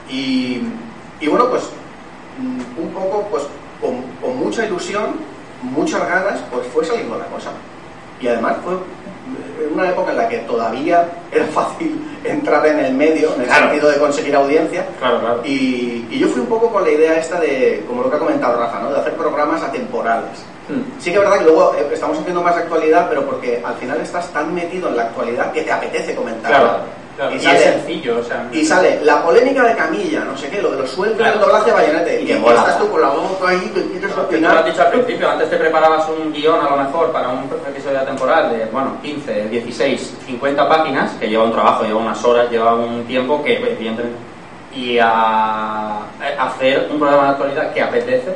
Y, y bueno, pues mm, un poco, pues con, con mucha ilusión, muchas ganas, pues fue saliendo la cosa. Y además fue en una época en la que todavía era fácil entrar en el medio, en el Claro. sentido de conseguir audiencia. Claro, claro. Y, y yo fui un poco con la idea esta de, como lo que ha comentado Rafa, ¿no? de hacer programas atemporales. Sí que es verdad que luego eh, estamos haciendo más actualidad, pero porque al final estás tan metido en la actualidad que te apetece comentar. Claro, claro. Y, sale, es sencillo, o sea. y sale la polémica de Camilla, no sé qué, lo de los sueldos Claro. del doblaje de Bayonete. Y Y, mola. estás tú con la boca ahí, que quieres tú lo has opinar. dicho al principio, antes te preparabas un guion a lo mejor para un episodio temporal de, bueno, 15, 16, 50 páginas, que lleva un trabajo, lleva unas horas, lleva un tiempo que evidentemente... Y a, a hacer un programa de actualidad que apetece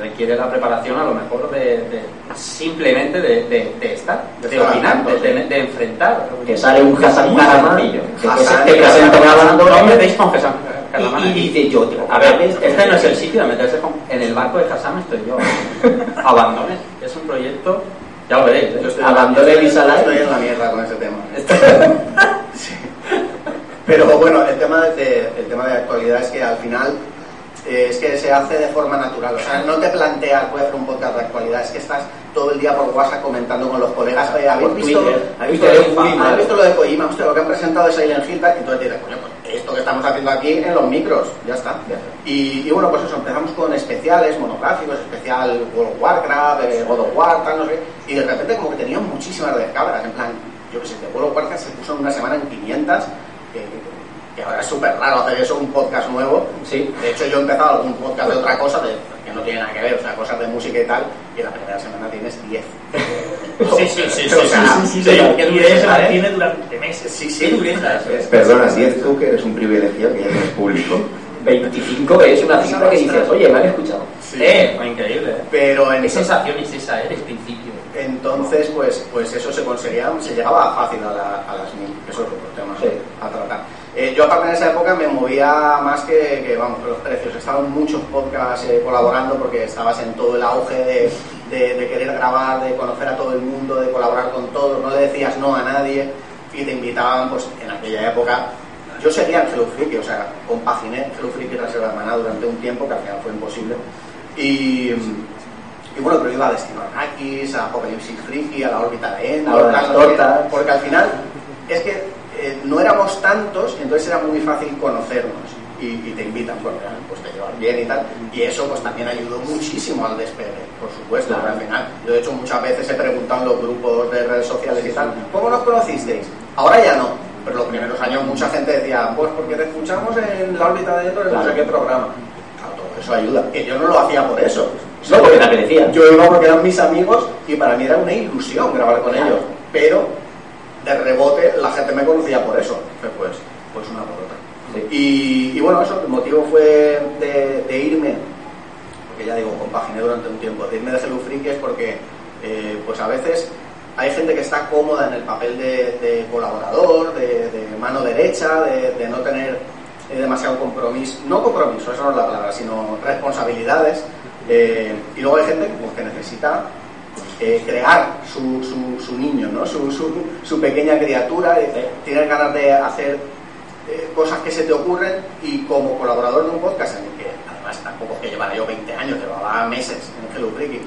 requiere la preparación a lo mejor de, de- simplemente de, de, de estar, de, opinar, de, sí. de- de enfrentar. Que sale un Hassan Karaman, que Hassan, se te presenta No me deis con Hassan Karaman y, y dice yo, tío, A ver, este no es el sitio de meterse con... En el barco de Hassan estoy yo. Abandones. Es un proyecto... Ya lo veréis. ¿eh? Yo estoy, Abandone yo estoy- en la mierda con ese tema. Sí. Pero bueno, el tema de, el tema de actualidad es que al final eh, es que se hace de forma natural. O sea, no te planteas, voy a hacer un podcast de actualidad, es que estás todo el día por WhatsApp comentando con los colegas, "Oye, ¿habéis visto. ¿habéis visto, es muy ¿habéis malo. visto lo de Kojima? Lo que han presentado de Silent Hill, tal?". y entonces dices, coño, pues esto que estamos haciendo aquí en los micros, ya está. Y, y bueno, pues eso, empezamos con especiales, monográficos, especial World of Warcraft, eh, God of War, tal, no sé qué, y de repente como que tenían muchísimas descargas, en plan, yo que sé, de World of Warcraft se puso en una semana en 500, que, que ahora es súper raro hacer eso, un podcast nuevo. Sí. De hecho, yo he empezado algún podcast de otra cosa, de, que no tiene nada que ver, o sea, cosas de música y tal, y en la primera semana tienes 10. Sí, sí, sí, sí. O sea, sí, sí, sí, sí, qué Y dureza, se ¿eh? mantiene durante meses. Sí, sí. Dureza. Es- Perdona, si es tú que eres un privilegiado que ya tienes público. 25 es una cifra que dices, oye, me han escuchado. Sí. Eh, increíble. ¿eh? Pero en ¿Qué sensación es esa, eh, del principio? Entonces, pues, pues eso se conseguía, se llegaba fácil a, la- a las mil, eso es otro tema Sí. a tratar. Eh, yo aparte en esa época me movía más que, que, vamos, que los precios. Estaban muchos podcasts eh, colaborando porque estabas en todo el auge de, de- de querer grabar, de conocer a todo el mundo, de colaborar con todos, no le decías no a nadie y te invitaban, pues en aquella época. Yo seguía en Hello Freaky, o sea, compaginé Hello Freaky y Reserva Maná durante un tiempo que al final fue imposible. Y, y bueno, pero iba a Destino Arrakis, a Apocalipsis Freaky, a la órbita de Endor, A las tortas. porque al final es que eh, no éramos tantos, entonces era muy fácil conocernos y, y te invitan, bueno, ya, pues te llevan bien y tal, y eso pues también ayudó muchísimo al despegue, por supuesto, Claro. al final. Yo de hecho muchas veces he preguntado en los grupos de redes sociales y tal, ¿cómo nos conocisteis? Ahora ya no, pero los primeros años mucha gente decía, pues porque te escuchamos en la órbita de en no sé qué programa. Claro, todo eso ayuda, que yo no lo hacía por eso. No, porque te apetecía. Yo iba porque eran mis amigos y para mí era una ilusión grabar con ellos. Pero de rebote la gente me conocía por eso. Pues, pues una por otra. Sí. Y, y bueno, eso, el motivo fue de, de irme, porque ya digo, compaginé durante un tiempo, de irme de Hello Freak es porque eh, pues a veces hay gente que está cómoda en el papel de, de colaborador, de, de mano derecha, de, de no tener eh, demasiado compromiso, no compromiso, eso no es la palabra, sino responsabilidades. eh, y luego hay gente pues, que necesita eh, crear su, su, su, niño, ¿no? su, su, pequeña criatura, tienes ganas de hacer eh, cosas que se te ocurren y como colaborador de un podcast en el que además tampoco es que llevara yo 20 años, llevaba meses en Hello Freaky,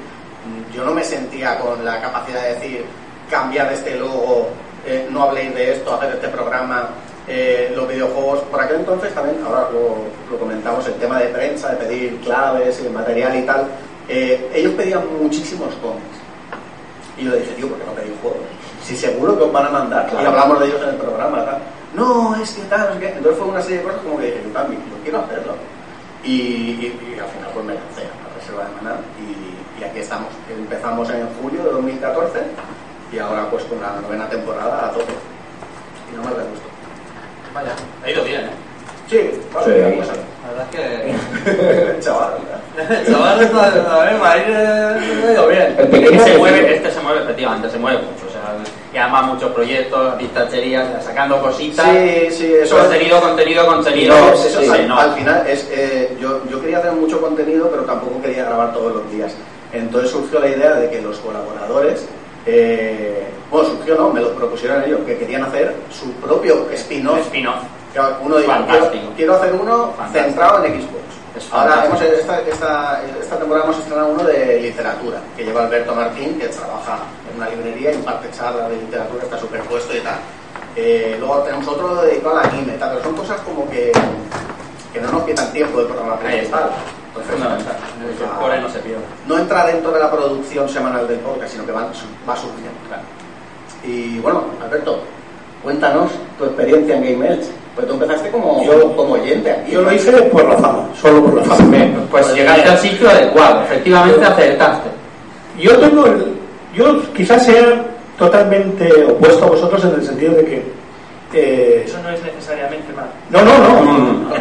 yo no me sentía con la capacidad de decir cambiar este logo, eh, no habléis de esto, hacer este programa, eh, los videojuegos. Por aquel entonces también, ahora lo, comentamos, el tema de prensa, de pedir claves, material y tal. Eh, ellos pedían muchísimos cómics. Y yo le dije, tío, ¿por qué no pedís juegos? Si seguro que os van a mandar. Y hablamos de ellos en el programa. ¿verdad? No, es que tal, no sé Entonces fue una serie de cosas como que dije, yo también, yo quiero hacerlo. Y, al final pues me lancé a la reserva de Maná y, y aquí estamos. Empezamos en julio de 2014 y ahora pues con la novena temporada a tope. Y no me da gusto. Vaya, ha ido bien, ¿eh? Sí, vale, sí. La verdad es que... Chaval. Chaval, está, a ver, ha ido bien. Este se mueve, este se mueve, efectivamente, se mueve mucho. O sea, y además muchos proyectos, distacherías, sacando cositas. Sí, sí, eso Contenido, es... contenido, contenido. No, eso sí, al, no. al, final, es, eh, yo, yo quería hacer mucho contenido, pero tampoco quería grabar todos los días. Entonces surgió la idea de que los colaboradores eh, bueno, surgió, ¿no? Me lo propusieron ellos, que querían hacer su propio spin-off. Spin-off. Uno quiero, quiero, hacer uno centrado en Xbox. Ahora, hemos, esta, esta, esta, temporada hemos estrenado uno de literatura, que lleva Alberto Martín, que trabaja en una librería y imparte charlas de literatura, está superpuesto y tal. Eh, luego tenemos otro dedicado al anime, tal, pero son cosas como que, que no nos quitan tiempo de programa principal. Fundamental. Por ahí no se pierde. No entra dentro de la producción semanal del podcast, sino que va, va surgiendo. Claro. Y bueno, Alberto, cuéntanos tu experiencia en Game Edge. Pues tú empezaste como, yo, como oyente aquí. Yo lo hice por la fama, solo por la fama. Pues, pues llegaste al sitio adecuado, efectivamente acertaste. Yo tengo el, yo quizás sea totalmente opuesto a vosotros en el sentido de que eh, Eso no es necesariamente mal. No, no, no. no,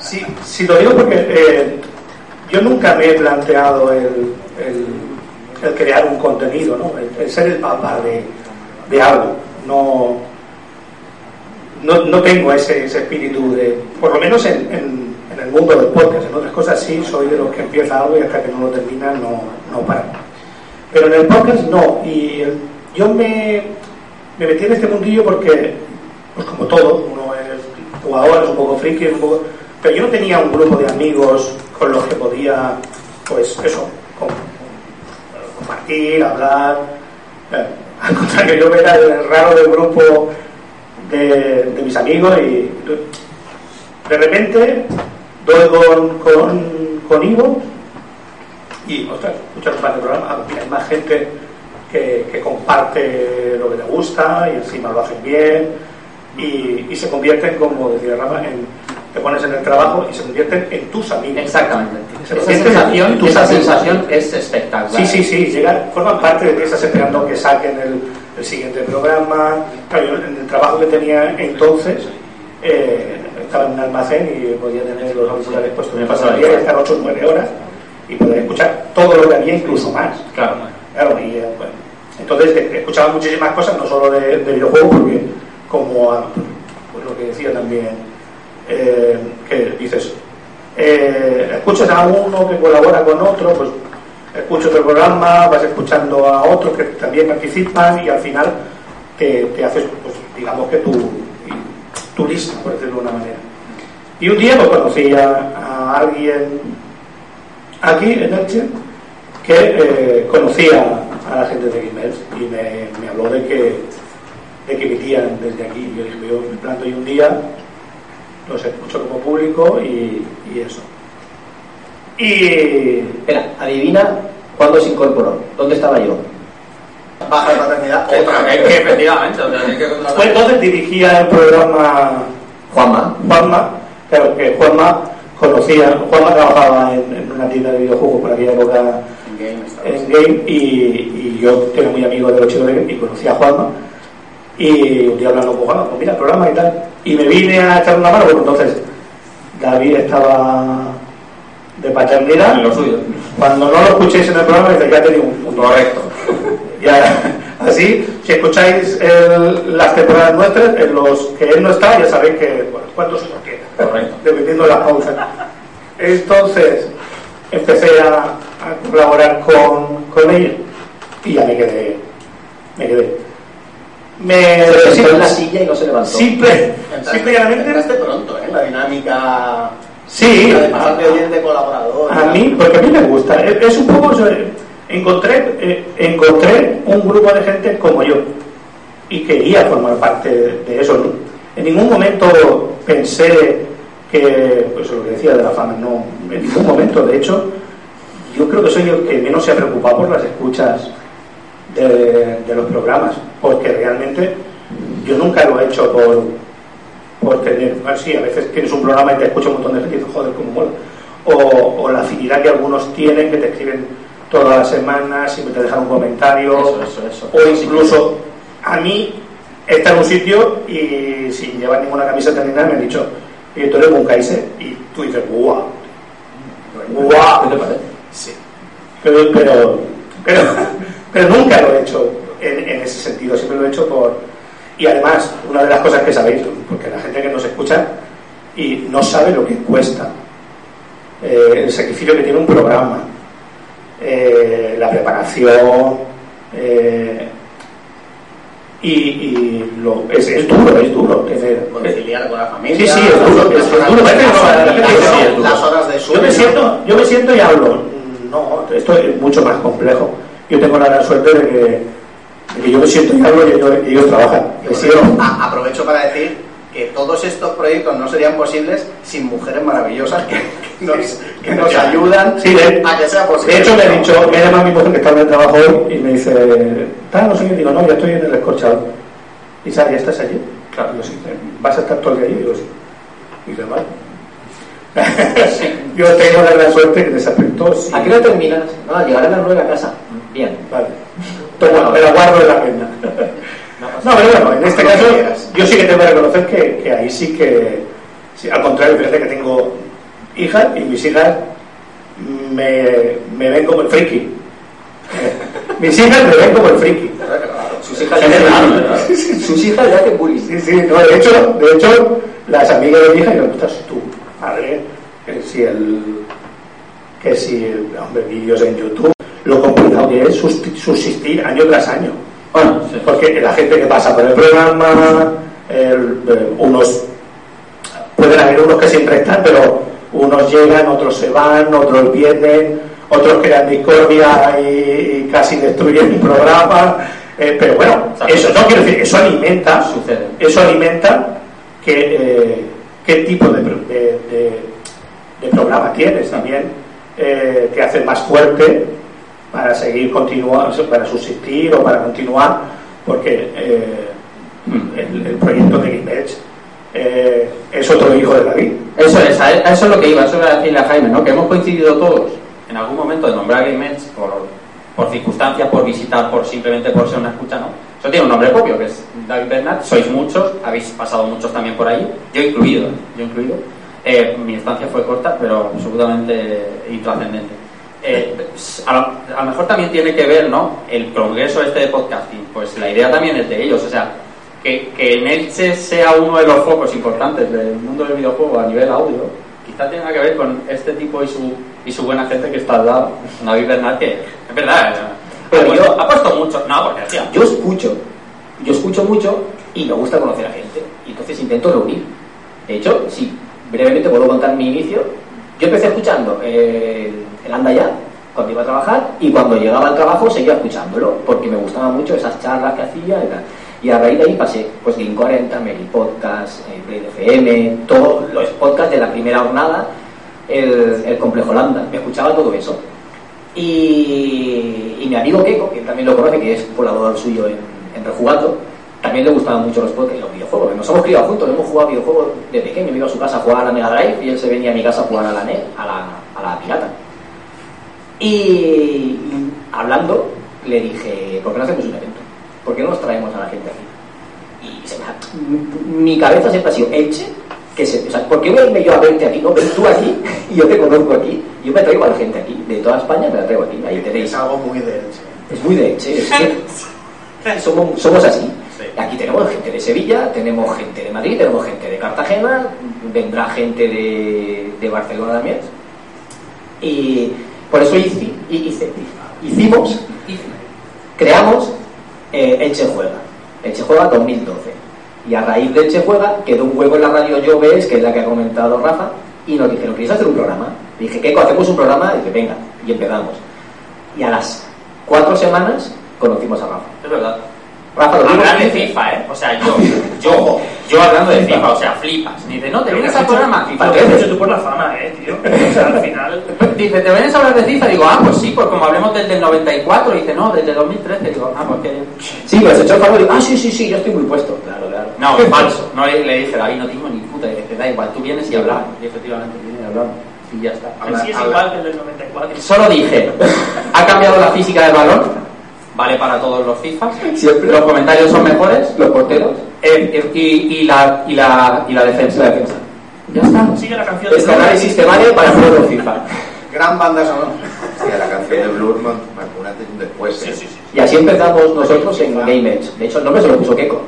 Sí, lo digo porque eh, yo nunca me he planteado el, el, crear un contenido, ¿no? el, ser el papá de, de algo. No, no, no tengo ese, ese, espíritu de, por lo menos en, en, el mundo del podcast, en otras cosas sí, soy de los que empieza algo y hasta que no lo termina no, no para. Pero en el podcast no, y yo me, me metí en este mundillo porque, pues como todo, uno es jugador, es un poco friki, un poco... pero yo no tenía un grupo de amigos con los que podía, pues eso, compartir, hablar. Eh, al contrario, yo era el raro del grupo de, mis amigos y de repente doy con, con, con Ivo y, ostras, un par de programas, hay más gente que, comparte lo que te gusta y encima lo hacen bien y, y se convierten, como decía Rafa, en, te pones en el trabajo y se convierten en tus amigos. Exactamente. esa sensación, esa sensación es espectacular. Sí, sí, sí, llegan, forman parte de ti, estás esperando que saquen el, el siguiente programa. Claro, yo en el trabajo que tenía entonces eh, estaba en un almacén y podía tener los auriculares puestos. Me pasaba el día estar 8 o 9 horas y poder escuchar todo lo que había, incluso más. Claro. Claro, y, eh, bueno, entonces escuchaba muchísimas cosas, no solo de, videojuegos, porque como pues lo que decía también, eh, que dices, eh, escuchas a uno que colabora con otro, pues escucho otro programa, vas escuchando a otros que también participan y al final te, haces, pues, digamos que tu, tu lista, por decirlo de una manera. Y un día pues conocí a, alguien aquí en Elche que eh, conocía a la gente de Gimels y me, me, habló de que, de que emitían desde aquí. Yo dije, yo me planto y un día los escucho como público y, y eso. Y. Espera, adivina cuándo se incorporó. ¿Dónde estaba yo? Baja de paternidad. Otra vez, que efectivamente. Pues entonces dirigía el programa Juanma. Juanma, claro que Juanma conocía, Juanma trabajaba en, en una tienda de videojuegos por aquella época en Game y, yo tengo muy amigo de los chicos de Game y conocí a Juanma y un día hablando con Juanma, pues mira, programa y tal y me vine a echar una mano, bueno, entonces David estaba de paternidad lo suyo. cuando no lo escuchéis en el programa ya tenía un, un correcto ya, así, si escucháis las temporadas nuestras, en los que él no está, ya sabéis que, bueno, cuántos queda, Correcto. dependiendo de la pausa. Entonces, empecé a, a colaborar con, con ella y ya me quedé. Me quedé. Me, Se sentó en la silla y no se levantó. simple, simple pronto, ¿eh? La dinámica. Sí, la de pasar de colaborador. A mí, porque a mí me gusta. Es un poco. Encontré, eh, encontré un grupo de gente como yo y quería formar parte de, de eso. ¿no? En ningún momento pensé que, pues lo que decía de la fama, no, en ningún momento. De hecho, yo creo que soy el que menos se ha preocupado por las escuchas de, de los programas, porque realmente yo nunca lo he hecho por, por tener, bueno, sí, a veces tienes un programa y te escucha un montón de gente y dices, joder, cómo mola. O, o la afinidad que algunos tienen, que te escriben todas las semanas, siempre te dejan un comentario, Eso, eso, eso. o incluso a mí está en un sitio y sin llevar ninguna camiseta ni nada me han dicho, y tú eres un Kaiser, y tú dices, guau, guau, ¿Qué te parece? Sí. pero, pero, pero, pero nunca lo he hecho en, en ese sentido, siempre lo he hecho por... Y además, una de las cosas que sabéis, porque la gente que nos escucha y no sabe lo que cuesta, eh, el sacrificio que tiene un programa, eh, la preparación, eh, y, y lo, es, es duro, es duro. Conciliar con la familia. Sí, sí, es duro, es, es duro. Las- es horas de sueño. Yo me siento, yo me siento y hablo. No, esto es mucho más complejo. Yo tengo la gran suerte de que, que yo me siento y hablo y ellos, y ellos trabajan. Y a- aprovecho para decir que todos estos proyectos no serían posibles sin mujeres maravillosas que, que nos, que nos ayudan Sí, de, a que sea posible. de hecho me he dicho, me ha llamado mi mujer que está en el trabajo hoy y me dice, tal, no sé qué, digo, no, ya estoy en el escorchado. Y Sara, ¿ya estás allí? Claro, yo sí. ¿Vas a estar todo el día allí? Digo, sí. Y dice, vale. yo tengo la gran suerte que en ese aspecto sí. ¿A qué hora terminas? No, llegaré a las nueve a casa. Bien. Vale. Toma, me la guardo en la agenda. No, pero bueno, en este caso yo sí que tengo que reconocer que, que ahí sí que, sí, al contrario, fíjate que tengo hijas y mis hijas me, me ven como el friki. Mis hijas me ven como el friki. Sus hijas Sí, Sus hijas ya hacen bullying. Sí, sí, no, de hecho, de hecho, las amigas de mi hija, yo, estás tú, madre, que si el, que si, el, hombre, vídeos en YouTube, lo complicado que es subsistir año tras año. Bueno, sí. Porque la gente que pasa por el programa, el- eh, unos, pueden haber unos que siempre están, pero unos llegan, otros se van, otros vienen, otros crean discordia y, casi destruyen el programa. eh, pero bueno, eso no quiero decir, eso alimenta, Sucede. eso alimenta que, eh, qué tipo de- de- de programa tienes también, eh, te hace más fuerte para seguir continuando, para subsistir o para continuar, porque eh, el, el proyecto de Edge eh, es otro hijo de David. Eso es, a a eso es lo que iba, eso era decirle a Jaime, ¿no? Que hemos coincidido todos en algún momento de nombrar Edge por, por circunstancias, por visitar, por simplemente por ser una escucha, ¿no? Eso tiene un nombre propio, que es David Bernat, sois muchos, habéis pasado muchos también por ahí, yo incluido, ¿eh? yo incluido. Eh, mi estancia fue corta, pero absolutamente intrascendente. Eh, a, lo, mejor también tiene que ver, ¿no? El progreso este de podcasting, pues la idea también es de ellos, o sea, que, que en Elche sea uno de los focos importantes del mundo del videojuego a nivel audio, quizá tenga que ver con este tipo y su, y su buena gente que está al lado. David Bernal, que es verdad, Pero ha, puesto, yo- ha puesto mucho, no, porque hacía. Yo escucho, yo escucho mucho y me gusta conocer a gente. Y entonces intento reunir. De hecho, si brevemente puedo contar mi inicio, yo empecé escuchando el, el Anda Ya cuando iba a trabajar y cuando llegaba al trabajo seguía escuchándolo porque me gustaban mucho esas charlas que hacía y tal. Y a raíz de ahí pasé, pues Game 40, Meli Podcast, eh, Play FM, todos los podcasts de la primera jornada, el, el Complejo Landa, me escuchaba todo eso. Y, y mi amigo Keiko, que también lo conoce, que es colaborador suyo en, en Rejugato, también le gustaban mucho los podcasts y los videojuegos. Nos hemos criado juntos, hemos jugado videojuegos de pequeño. Yo iba a su casa a jugar a la Mega Drive y él se venía a mi casa a jugar a la NES, a la, a la pirata. Y, hablando, le dije, ¿por qué no hacemos un evento? ¿Por qué no nos traemos a la gente aquí? Y se me- mi cabeza siempre ha sido Elche, que se, o sea, ¿por qué voy a irme yo a verte aquí? No, ven tú aquí y yo te conozco aquí. Yo me traigo a la gente aquí, de toda España me la traigo aquí. Ahí tenéis Es algo muy de Elche. es muy de Elche, es que somos, somos así. Aquí tenemos gente de Sevilla, tenemos gente de Madrid, tenemos gente de Cartagena, vendrá gente de, Barcelona también. Y, Por eso hice, hice- hicimos, creamos eh, Elche Juega. Elche Juega 2012. Y a raíz de Elche Juega quedó un huevo en la radio Yo Ves, que es la que ha comentado Rafa, y nos dijeron, ¿queréis hacer un programa? dije, ¿qué? ¿Hacemos un programa? Y dije, venga, y empezamos. Y a las cuatro semanas conocimos a Rafa. Es verdad. Rafa, lo Hablar de FIFA, ¿eh? O sea, yo, yo, yo hablando de FIFA, o sea, flipas. Dice, no, te vienes al programa. FIFA, has hecho tú por la fama, eh, tío. O sea, al final. Dice, ¿te vienes a hablar de FIFA? Digo, ah, pues sí, pues como hablemos desde el 94. Dice, no, desde 2013. Digo, ah, pues que... Sí, se echó el favor y digo, ah, sí, sí, sí, yo estoy muy puesto. Claro, claro. No, es falso. No le, le dije, David, no tengo ni puta. Dice, da igual, tú vienes y hablamos. Y efectivamente, viene y hablamos. Y ya está. Así es igual que el del 94. Solo dije, ha cambiado la física del balón. Vale para todos los FIFA. Siempre. Los comentarios son mejores. Los porteros. Eh, y, y la, y, la, y la defensa. La defensa. Ya está. Sigue la canción. Este análisis te vale para juegos FIFA. Gran banda sonora. Hostia, la canción de Blur marcó un antes y un después. Sí, ¿eh? sí, sí. Y así empezamos nosotros en Game Edge. De hecho, el nombre se lo puso Keiko.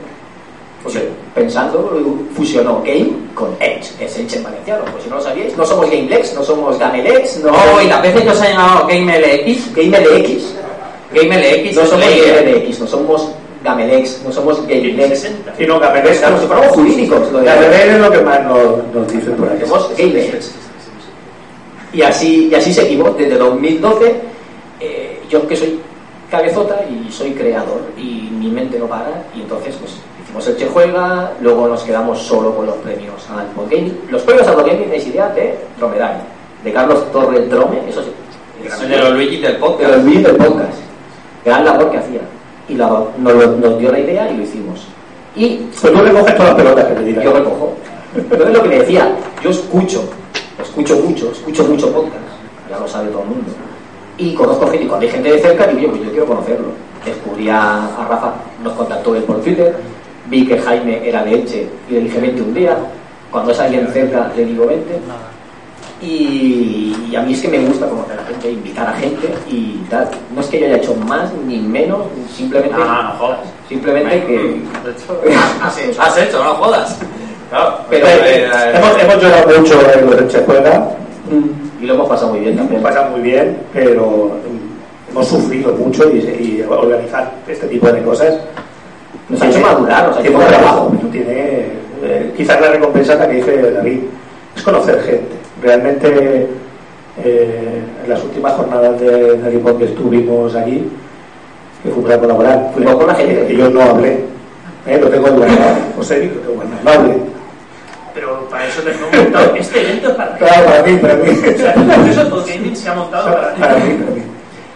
Pensando, fusionó Game con Edge. Es Edge en valenciano. Pues si no lo sabíais, no somos GameLex, no somos GameLex, no Oh, y las veces que os ha llamado GameLX, GameLX. GameLX No somos. GameLX, no somos GameLex, no somos GameLex. 60. Si no, Gameles, Como si fuéramos jurídicos. Lo de Gameles es lo que más nos, nos dicen por aquí. Somos GameLex. Y así, y así seguimos desde 2012. eh, yo que soy cabezota y soy creador y mi mente no para y entonces pues hicimos el Che Juega, luego nos quedamos solo con los premios al Podgaming. Los premios al Podgaming es idea de Dromedario, de Carlos Torres Drome, eso sí. El de los Luigi del de podcast. los vídeos del podcast. Gran labor que hacía. Y la- nos, dio la idea y lo hicimos. Y Pues tú le coges todas las pelotas que te digan. yo recojo. Entonces lo que le decía, yo escucho, escucho mucho, escucho mucho podcast, ya lo sabe todo el mundo. Y conozco gente, y cuando hay gente de cerca, digo, "Oye, pues yo quiero conocerlo. Descubrí a, a Rafa, nos contactó él por Twitter, vi que Jaime era de Elche y le dije, vente un día. Cuando es alguien cerca, le digo, vente. Y, y a mí es que me gusta conocer a gente, invitar a gente y tal. No es que yo haya hecho más ni menos, simplemente, Ah, no jodas. simplemente que... De hecho, Has hecho. has hecho, no jodas. Claro, Pero- eh, eh, Hemos, hemos llorado mucho en los Elche Juega, Y lo hemos pasado muy bien también. pasa muy bien, pero mm, hemos sufrido mucho y, y organizar este tipo de cosas Nos ha hecho madurar, nos ha hecho trabajo, tiene eh, quizás la recompensa que dice David es conocer gente. Realmente eh, en las últimas jornadas de Naripón que estuvimos allí, que fue para colaborar, Fue con la gente. que yo no hablé, eh, lo tengo guardado, José, lo tengo guardado, no hablé. Pero para eso tengo montado. Este evento es para ti. Claro, para mí, para mí. O sea, por eso todo gaming se ha montado para ti. Para mí, para mí.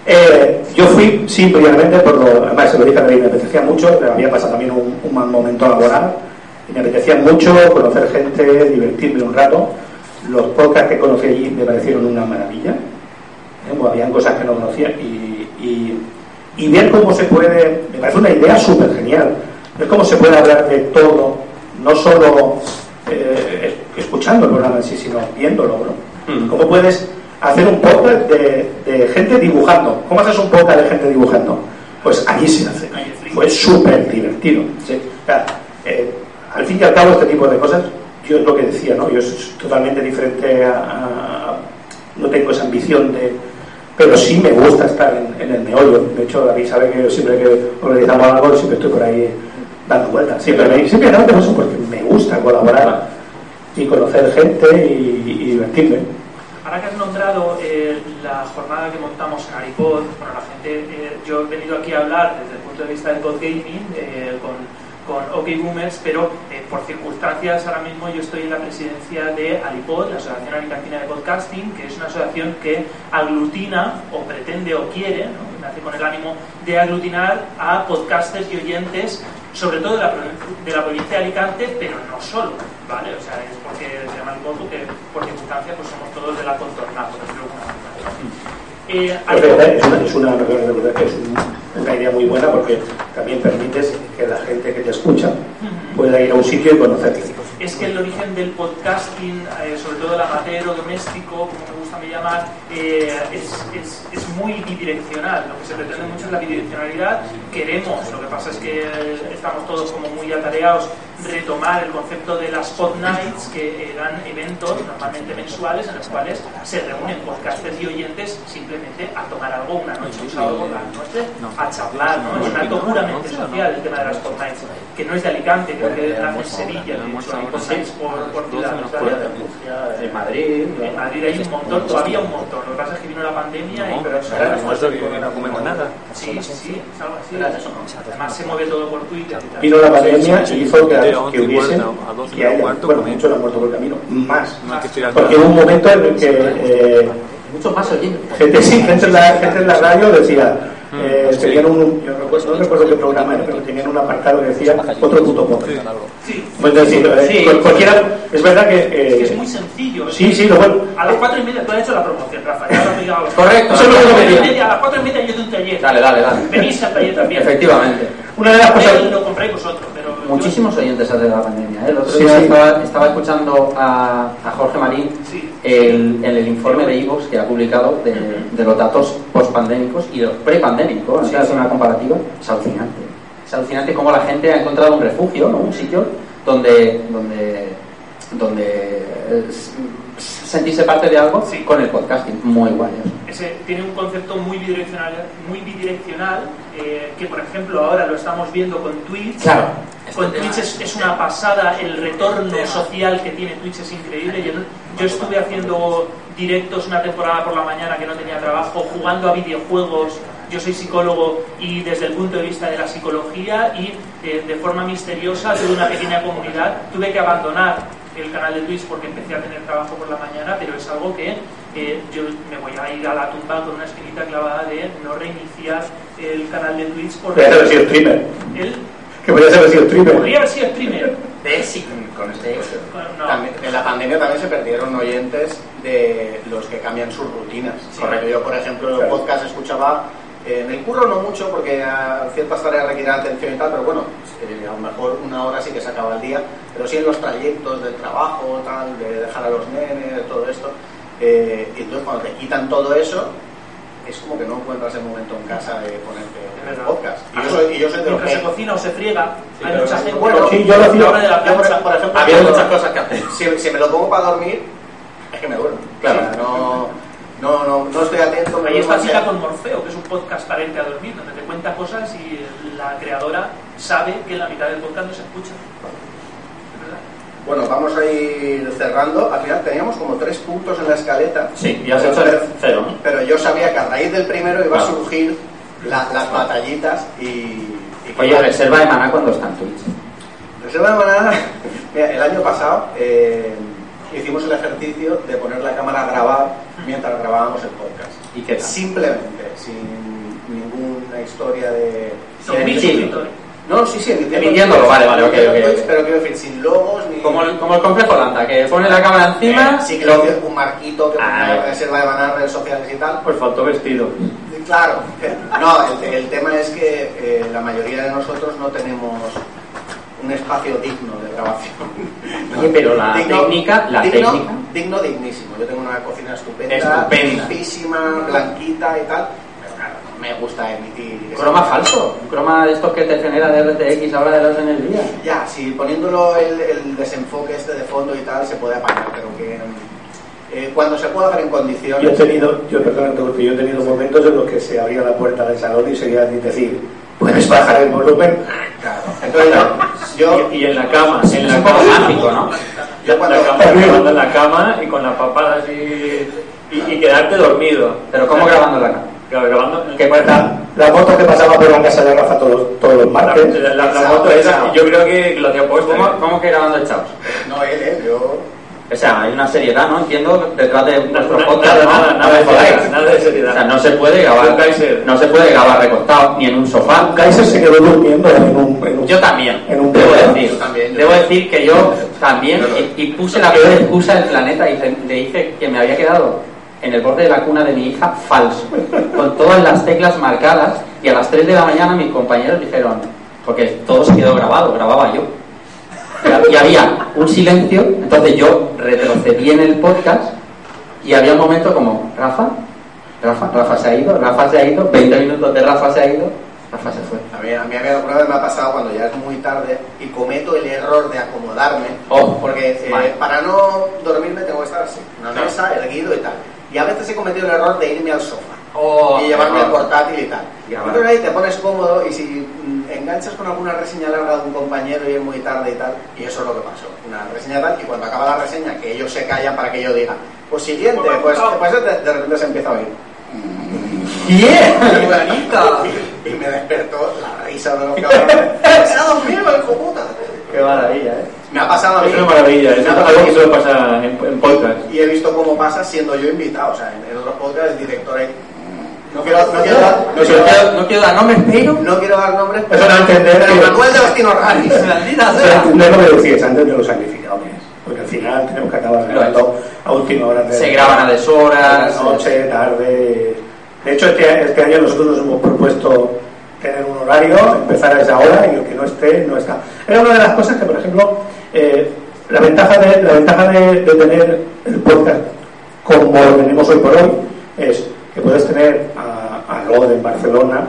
Eh, yo fui simplemente por lo, además se lo dije a David, me apetecía mucho, me había pasado también un, un mal momento laboral y me apetecía mucho conocer gente, divertirme un rato. Los podcasts que conocí allí me parecieron una maravilla, ¿eh? Habían cosas que no conocía y, y, y ver cómo se puede, me parece una idea súper genial, ver cómo se puede hablar de todo, no solo eh, es- escuchando el programa en sí, sino viéndolo, ¿no? Mm. ¿Cómo puedes hacer un podcast de, de gente dibujando? ¿Cómo haces un podcast de gente dibujando? Pues allí se hace. Fue súper divertido. eh, al fin y al cabo, este tipo de cosas, yo es lo que decía, ¿no? Yo soy totalmente diferente a, a- No tengo esa ambición de... Pero sí me gusta estar en, en el meollo. De hecho, David sabe que yo siempre que organizamos algo, siempre estoy por ahí dando vueltas. Simplemente, simplemente por eso, porque me gusta colaborar y conocer gente y, y divertirme. Ahora que has nombrado eh, la jornada que montamos en Aripod, bueno, la gente, eh, yo he venido aquí a hablar desde el punto de vista del podgaming eh, con, con OK Boomers, pero eh, por circunstancias ahora mismo yo estoy en la presidencia de Alipod, la Asociación Alicantina de Podcasting, que es una asociación que aglutina o pretende o quiere, ¿no? nace con el ánimo de aglutinar a podcasters y oyentes, sobre todo de la, de la provincia de Alicante, pero no solo, ¿vale? O sea, es porque se llama Alipod porque por circunstancias pues somos todos de la contorna, por decirlo de alguna manera. Eh, Pero Alipod- Es una, es una, es un- una idea muy buena porque también permites que la gente que te escucha pueda ir a un sitio y conocerte. es que el origen del podcasting, eh, sobre todo el amateur o doméstico, como me gusta mí llamar, eh, es, es- es muy bidireccional. Lo que se pretende mucho es la bidireccionalidad. Queremos, lo que pasa es que estamos todos como muy atareados retomar el concepto de las Pod Nights, que eran eventos normalmente mensuales en los cuales se reúnen podcasters y oyentes simplemente a tomar algo una noche, un sábado por la noche, a charlar, ¿no? Es un acto puramente social el tema de las Pod Nights, que no es de Alicante, creo que nace en Sevilla, de hecho hay por, por ciudad. En Madrid. En Madrid hay un montón, todavía un montón. Lo que pasa es que vino la pandemia y... Pero no comemos nada. Sí, sí, sí, es algo así. Además se mueve todo por Twitter. Vino la pandemia y hizo que, que hubiesen, que haya, bueno, muchos han muerto por el camino, más. Porque hubo un momento en el que eh, Muchos más oyentes. gente, sí, gente, en la, gente en la radio decía, eh, tenían un, yo recuerdo, no recuerdo qué programa era, pero tenían un apartado que decía otro puto podcast. Sí, Pues decir, eh, Sí. cual- cualquiera, es verdad que... es que eh, es muy sencillo. sí, sí, lo bueno. A las cuatro y media, tú has hecho la promoción, Rafa. Ya lo pegado. Correcto. Eso es lo que A las yo cuatro y quería. media, a las cuatro y media yo doy un taller. Dale, dale, dale. Venís al taller también. Efectivamente. Una de las cosas... Lo compráis vosotros, Muchísimos oyentes hace la pandemia. ¿eh? El otro Sí, día sí. Estaba, estaba escuchando a, a Jorge Marín Sí. el, en el informe de Ivox que ha publicado de, de los datos post-pandémicos y los pre-pandémicos. sí. una comparativa. Es alucinante. Es alucinante cómo la gente ha encontrado un refugio, ¿no? un sitio donde, donde, donde eh, sentirse parte de algo Sí. con el podcasting. Muy guay. Ese tiene un concepto muy bidireccional, muy bidireccional eh, que por ejemplo ahora lo estamos viendo con Twitch. Claro. Con Twitch es, es una pasada, el retorno social que tiene Twitch es increíble. Yo, yo estuve haciendo directos una temporada por la mañana que no tenía trabajo, jugando a videojuegos. Yo soy psicólogo y desde el punto de vista de la psicología y eh, de forma misteriosa tuve una pequeña comunidad. Tuve que abandonar el canal de Twitch porque empecé a tener trabajo por la mañana, pero es algo que eh, yo me voy a ir a la tumba con una espinita clavada de no reiniciar el canal de Twitch porque Podría haber sido streamer. él Que podría haber sido streamer. podría haber sido streamer. Sí, con este No. También- en la pandemia también se perdieron oyentes de los que cambian sus rutinas. Correcto. Yo, por ejemplo, en el podcast escuchaba, en el curro no mucho porque a ciertas tareas requieren atención y tal, pero bueno, eh, a lo mejor una hora sí que se acaba el día, pero sí en los trayectos del trabajo, tal, de dejar a los nenes, todo esto. eh, y entonces cuando te quitan todo eso, es como que no encuentras el momento en casa de ponerte podcast. Y yo soy, y yo soy de los que... se cocina o se friega, hay mucha sí, gente bueno, sí, yo lo hora de la Yo, por, plancha. por ejemplo, Había muchas cosas que hacer. si, si me lo pongo para dormir, es que me duermo. Claro. Sea, no, no, no, no estoy atento. Ahí está Cita con Morfeo, que es un podcast parente a dormir, donde te cuenta cosas y la creadora sabe que la mitad del podcast no se escucha. Bueno, vamos a ir cerrando. Al final teníamos como tres puntos en la escaleta. Sí, y has hecho el cero, ¿no? Pero yo sabía que a raíz del primero iba a Claro. surgir la- las batallitas y... y Oye, reserva de maná cuando está en Twitch. Reserva de manada. Mira, el año pasado eh, hicimos el ejercicio de poner la cámara a grabar mientras grabábamos el podcast. ¿Y qué tal? Simplemente, sin ninguna historia de... Suscriptores. No, sí, sí, Emitiéndolo, vale, vale, ok, ok. Pero quiero decir, sin logos ni... Como el, como el complejo Landa, que pone la cámara encima. Eh, sí que lo que un marquito que Ah, eh. reserva de maná, redes sociales y tal. Pues faltó vestido. Claro, no, el, el tema es que eh, la mayoría de nosotros no tenemos un espacio digno de grabación. Oye, pero la técnica- la digno, técnica. digno, dignísimo. Yo tengo una cocina estupenda, Estupenda. blanquita y tal, pero claro, no me gusta emitir. ese- Croma falso. Un croma de estos que te genera de RTX ahora de los en el día. Ya, si poniéndolo el, el desenfoque este de fondo y tal se puede apañar, pero que eh, cuando se pueda hacer en condiciones. Yo he tenido, yo perdón, yo he tenido momentos en los que se abría la puerta del salón y seguía decir, ¿puedes bajar el volumen? Claro. Entonces yo, Y, y en la cama, en la cama. mágico, ¿no? yo La cuando cama, grabando en la cama y con la papada así. Y, y quedarte dormido. Pero ¿cómo grabando la? Claro, grabando. ¿Qué La, la moto que pasaba por la casa de Rafa todos, todos los La, martes. la- la- la moto esa, yo creo que lo tenía puesto. ¿Cómo, cómo que grabando el Chaos? No, él, él, yo. O sea, hay una seriedad, ¿no? Entiendo, detrás de Nada, vuestro nada, podcast, ¿no? nada, nada de seriedad, nada de seriedad. O sea, no se puede grabar, no se puede grabar recostado, ni en un sofá. Kaiser se quedó durmiendo en un... En un Yo también, En un debo decir. Yo también, yo debo también. decir que yo también, y, y puse la peor excusa del planeta y le dije que me había quedado en el borde de la cuna de mi hija falso, con todas las teclas marcadas, y a las 3 de la mañana mis compañeros dijeron, porque todo se quedó grabado, grababa yo. Y- había un silencio, entonces yo retrocedí en el podcast y había un momento como, Rafa, Rafa, Rafa se ha ido, Rafa se ha ido, 20 minutos de Rafa se ha ido, Rafa se fue. A mí, a mí alguna vez me ha pasado cuando ya es muy tarde y cometo el error de acomodarme, Oh, porque eh, para no dormirme tengo que estar así, una mesa, erguido y tal. Y a veces he cometido el error de irme al sofá Oh, y llevarme el portátil y tal. Y Ya, entonces vale. ahí te pones cómodo y si mm, enganchas con alguna reseña larga de un compañero y es muy tarde y tal, y eso es lo que pasó, una reseña tal, y cuando acaba la reseña, que ellos se callan para que yo diga, pues siguiente, pues, pues de, de repente se empieza a oír. ¡Bien! ¡Fulanita! Y me despertó la risa de los cabrones. ¡Se ha dormido, hijo puta! Qué maravilla, ¿eh? Me ha pasado a mí. Es una maravilla, Me eso ha es pasado algo que solo pasa en, en podcast. Y he visto cómo pasa siendo yo invitado. O sea, en, en otros podcasts, el director ahí. No quiero, no quiero, dar- no No quiero dar- no quiero dar nombres, pero... no quiero dar nombres, Eso no entender pero Manuel de Bastino Raris. Maldita sea. entender lo que decías antes de los sacrificados que es. Porque al final tenemos que acabar grabando a última hora. de- Se graban a deshoras. noche, tarde. De hecho, este, este año nosotros nos hemos propuesto tener un horario, empezar a esa hora y el que no esté, no está. Era una de las cosas que, por ejemplo, eh, la ventaja, de, la ventaja de, de tener el podcast como lo tenemos hoy por hoy es que puedes tener a, a Rod en Barcelona,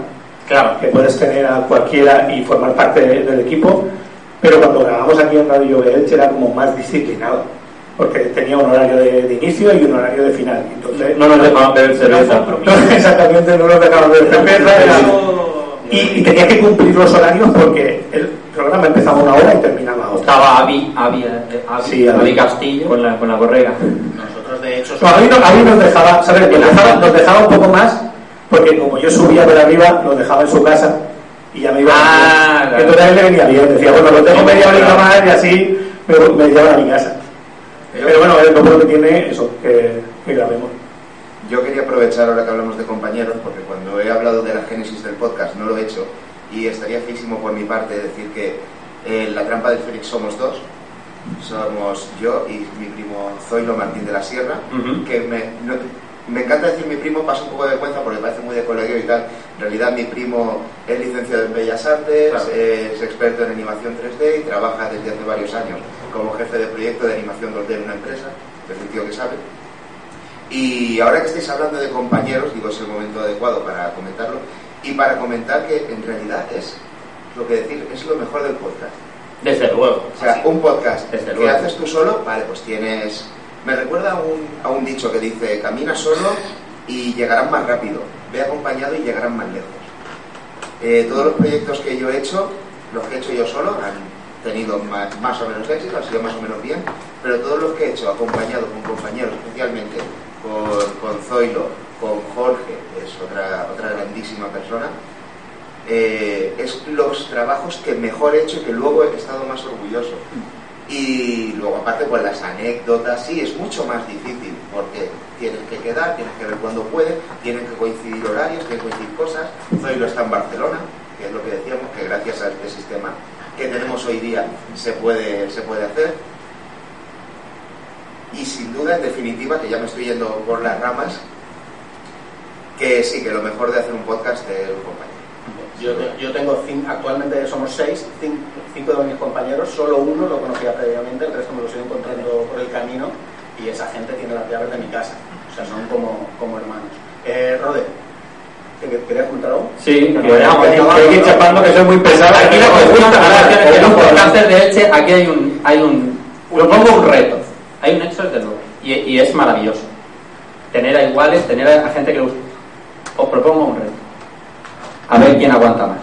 Claro. que puedes tener a cualquiera y formar parte de- del equipo, pero cuando grabamos aquí en Radio Elche era como más disciplinado, porque tenía un horario de, de inicio y un horario de final. Entonces, No nos dejaban beber cerveza. no, exactamente, no nos dejaban de cerveza. era- Y, y tenía que cumplir los horarios porque el programa empezaba una hora y terminaba otra. Estaba Avi, Avi, eh, Avi, Sí, Avi. Avi Castillo. Con la, con la borrega. Nosotros, de hecho, No, a, mí, no- a mí nos dejaba, ¿sabes? Nos dejaba, nos dejaba un poco más, porque como yo subía por arriba, nos dejaba en su casa y ya me iba. Ah, claro. Entonces a él le venía bien, decía, bueno, lo tengo media horita más y así me, me llevan a mi casa. Pero bueno, es lo bueno que tiene eso, que, que grabemos. Yo quería aprovechar ahora que hablamos de compañeros, porque cuando he hablado de la génesis del podcast no lo he hecho, y estaría feísimo por mi parte decir que eh, la trampa del Fénix somos dos. Somos yo y mi primo Zoilo Martín de la Sierra, que me, no- me encanta decir mi primo, pasa un poco de vergüenza porque parece muy de colegio y tal. En realidad mi primo es licenciado en Bellas Artes, Claro. es experto en animación 3D y trabaja desde hace varios años como jefe de proyecto de animación 2D en una empresa, es un tío que sabe. Y ahora que estáis hablando de compañeros, digo, es el momento adecuado para comentarlo. Y para comentar que en realidad es lo que decir, es lo mejor del podcast. Desde luego. O sea, un podcast Desde que luego. haces tú solo, vale, pues tienes. Me recuerda a un, a un dicho que dice: camina solo y llegarán más rápido, ve acompañado y llegarán más lejos. Eh, todos los proyectos que yo he hecho, los que he hecho yo solo, han tenido más, más o menos éxito, han sido más o menos bien, pero todos los que he hecho acompañado con compañeros, especialmente con, con Zoilo, con Jorge, que es otra, otra grandísima persona, eh, es los trabajos que mejor he hecho y que luego he estado más orgulloso. Y luego aparte pues las anécdotas, sí, es mucho más difícil porque tienes que quedar, tienes que ver cuándo puede, tienen que coincidir horarios, tienen que coincidir cosas. Zoilo está en Barcelona, que es lo que decíamos, que gracias a este sistema que tenemos hoy día se puede, se puede hacer. Y sin duda, en definitiva, que ya me estoy yendo por las ramas, que sí, que lo mejor de hacer un podcast es un compañero. Yo, yo tengo actualmente somos seis, cin- cinco de mis compañeros, solo uno lo conocía previamente, el resto me los he encontrando por el camino y esa gente tiene las llaves de mi casa, o sea, son como, como hermanos. Eh, Rode, ¿te- que- ¿querías contar algo? Sí, que, ¿no? ir chapando que soy muy pesado. Aquí lo que me gusta los podcasters de Elche, aquí hay un, hay un, lo pongo un reto. Hay un hecho desde luego. Y, y es maravilloso. Tener a iguales, tener a, gente que le. Os propongo un reto. A ver quién aguanta más.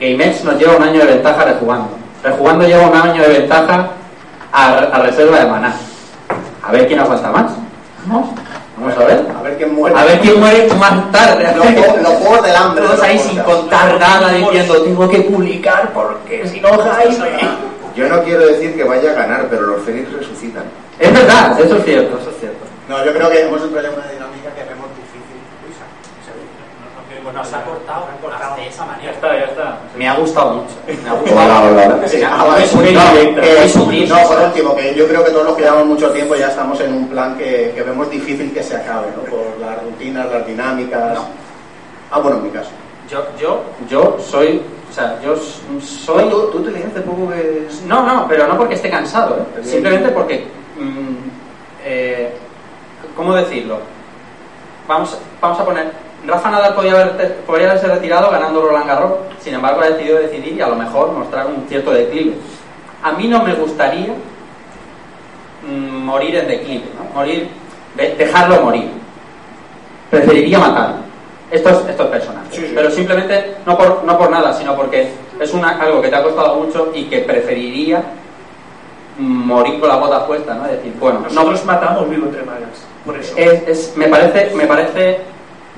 GameX nos lleva un año de ventaja rejugando. Rejugando lleva un año de ventaja a, a reserva de maná. A ver quién aguanta más. Vamos, vamos a ver. A ver quién muere. A ver quién muere más tarde. Los, juegos- los juegos del hambre. Todos ahí sin contar nada diciendo tengo que publicar porque si no Jaime. Yo no quiero decir que vaya a ganar, pero los Fénix resucitan. Es verdad, eso es cierto, eso es cierto. No, yo creo que hemos entrado en una dinámica que vemos difícil. Nos ha cortado, de esa Ya manera. está, ya está. Me ha gustado mucho. Me ha Hola, gustado. hola. Sí, ah, es no, indirecta. eh, Es sutil. no, por último, que yo creo que todos los que llevamos mucho tiempo ya estamos en un plan que, que vemos difícil que se acabe, ¿no? Por las rutinas, las dinámicas. No. Ah, bueno, en mi caso. Yo, yo, yo soy, o sea, yo soy. ¿Tú, tú hace poco que... No, no, pero no porque esté cansado, ¿eh? Bien. simplemente porque, mm, eh, ¿cómo decirlo? Vamos, vamos a poner Rafa Nadal podía, haber, podría haberse retirado ganando Roland Garros, sin embargo ha decidido decidir y a lo mejor mostrar un cierto declive. A mí no me gustaría mm, morir en declive, ¿no? morir, de- dejarlo morir. Preferiría matarlo. Estos, estos personajes. Sí, sí. Pero simplemente, no por, no por nada, sino porque es una, algo que te ha costado mucho y que preferiría mm, morir con la bota puesta, ¿no? Es decir, bueno, no, Nosotros matamos vivo entre magas. Por eso. es, es- me parece, me parece,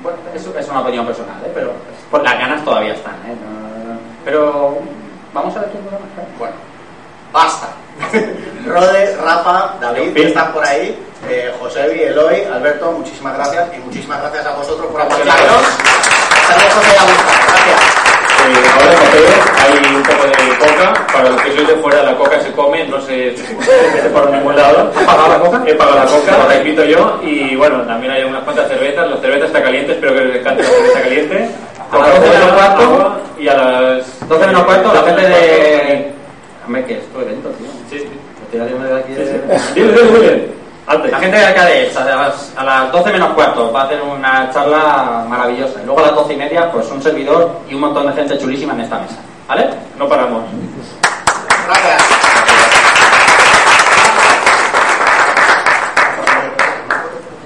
bueno, es, es una opinión personal, ¿eh? pero pues las ganas todavía están, ¿eh? No- pero vamos a ver quién dura más. Bueno, basta. Rode, Rafa, David, que están por ahí, eh, Josebi, Eloy, Alberto, muchísimas gracias y muchísimas gracias a vosotros por apoyarnos. Hasta luego, José, a gustar. Gracias. Eh, ahora en Mateo hay un poco de coca. Para los que sois de fuera, la coca se come, no se, se por ningún lado. ¿Has pagado la coca? He pagado la coca, lo repito yo. Y bueno, también hay unas cuantas cervezas. La cerveza está caliente, espero que les encante la cerveza caliente. A las 12 menos cuarto. Y a las 12 menos cuarto, la gente de... Hombre, que es tu evento, tío. Sí, sí. Estoy de aquí Dile, dile, dile. La gente de Arcades, a las, a las 12 menos cuarto, va a hacer una charla maravillosa. Y luego a las 12 y media, pues un servidor y un montón de gente chulísima en esta mesa. ¿Vale? No paramos. Gracias.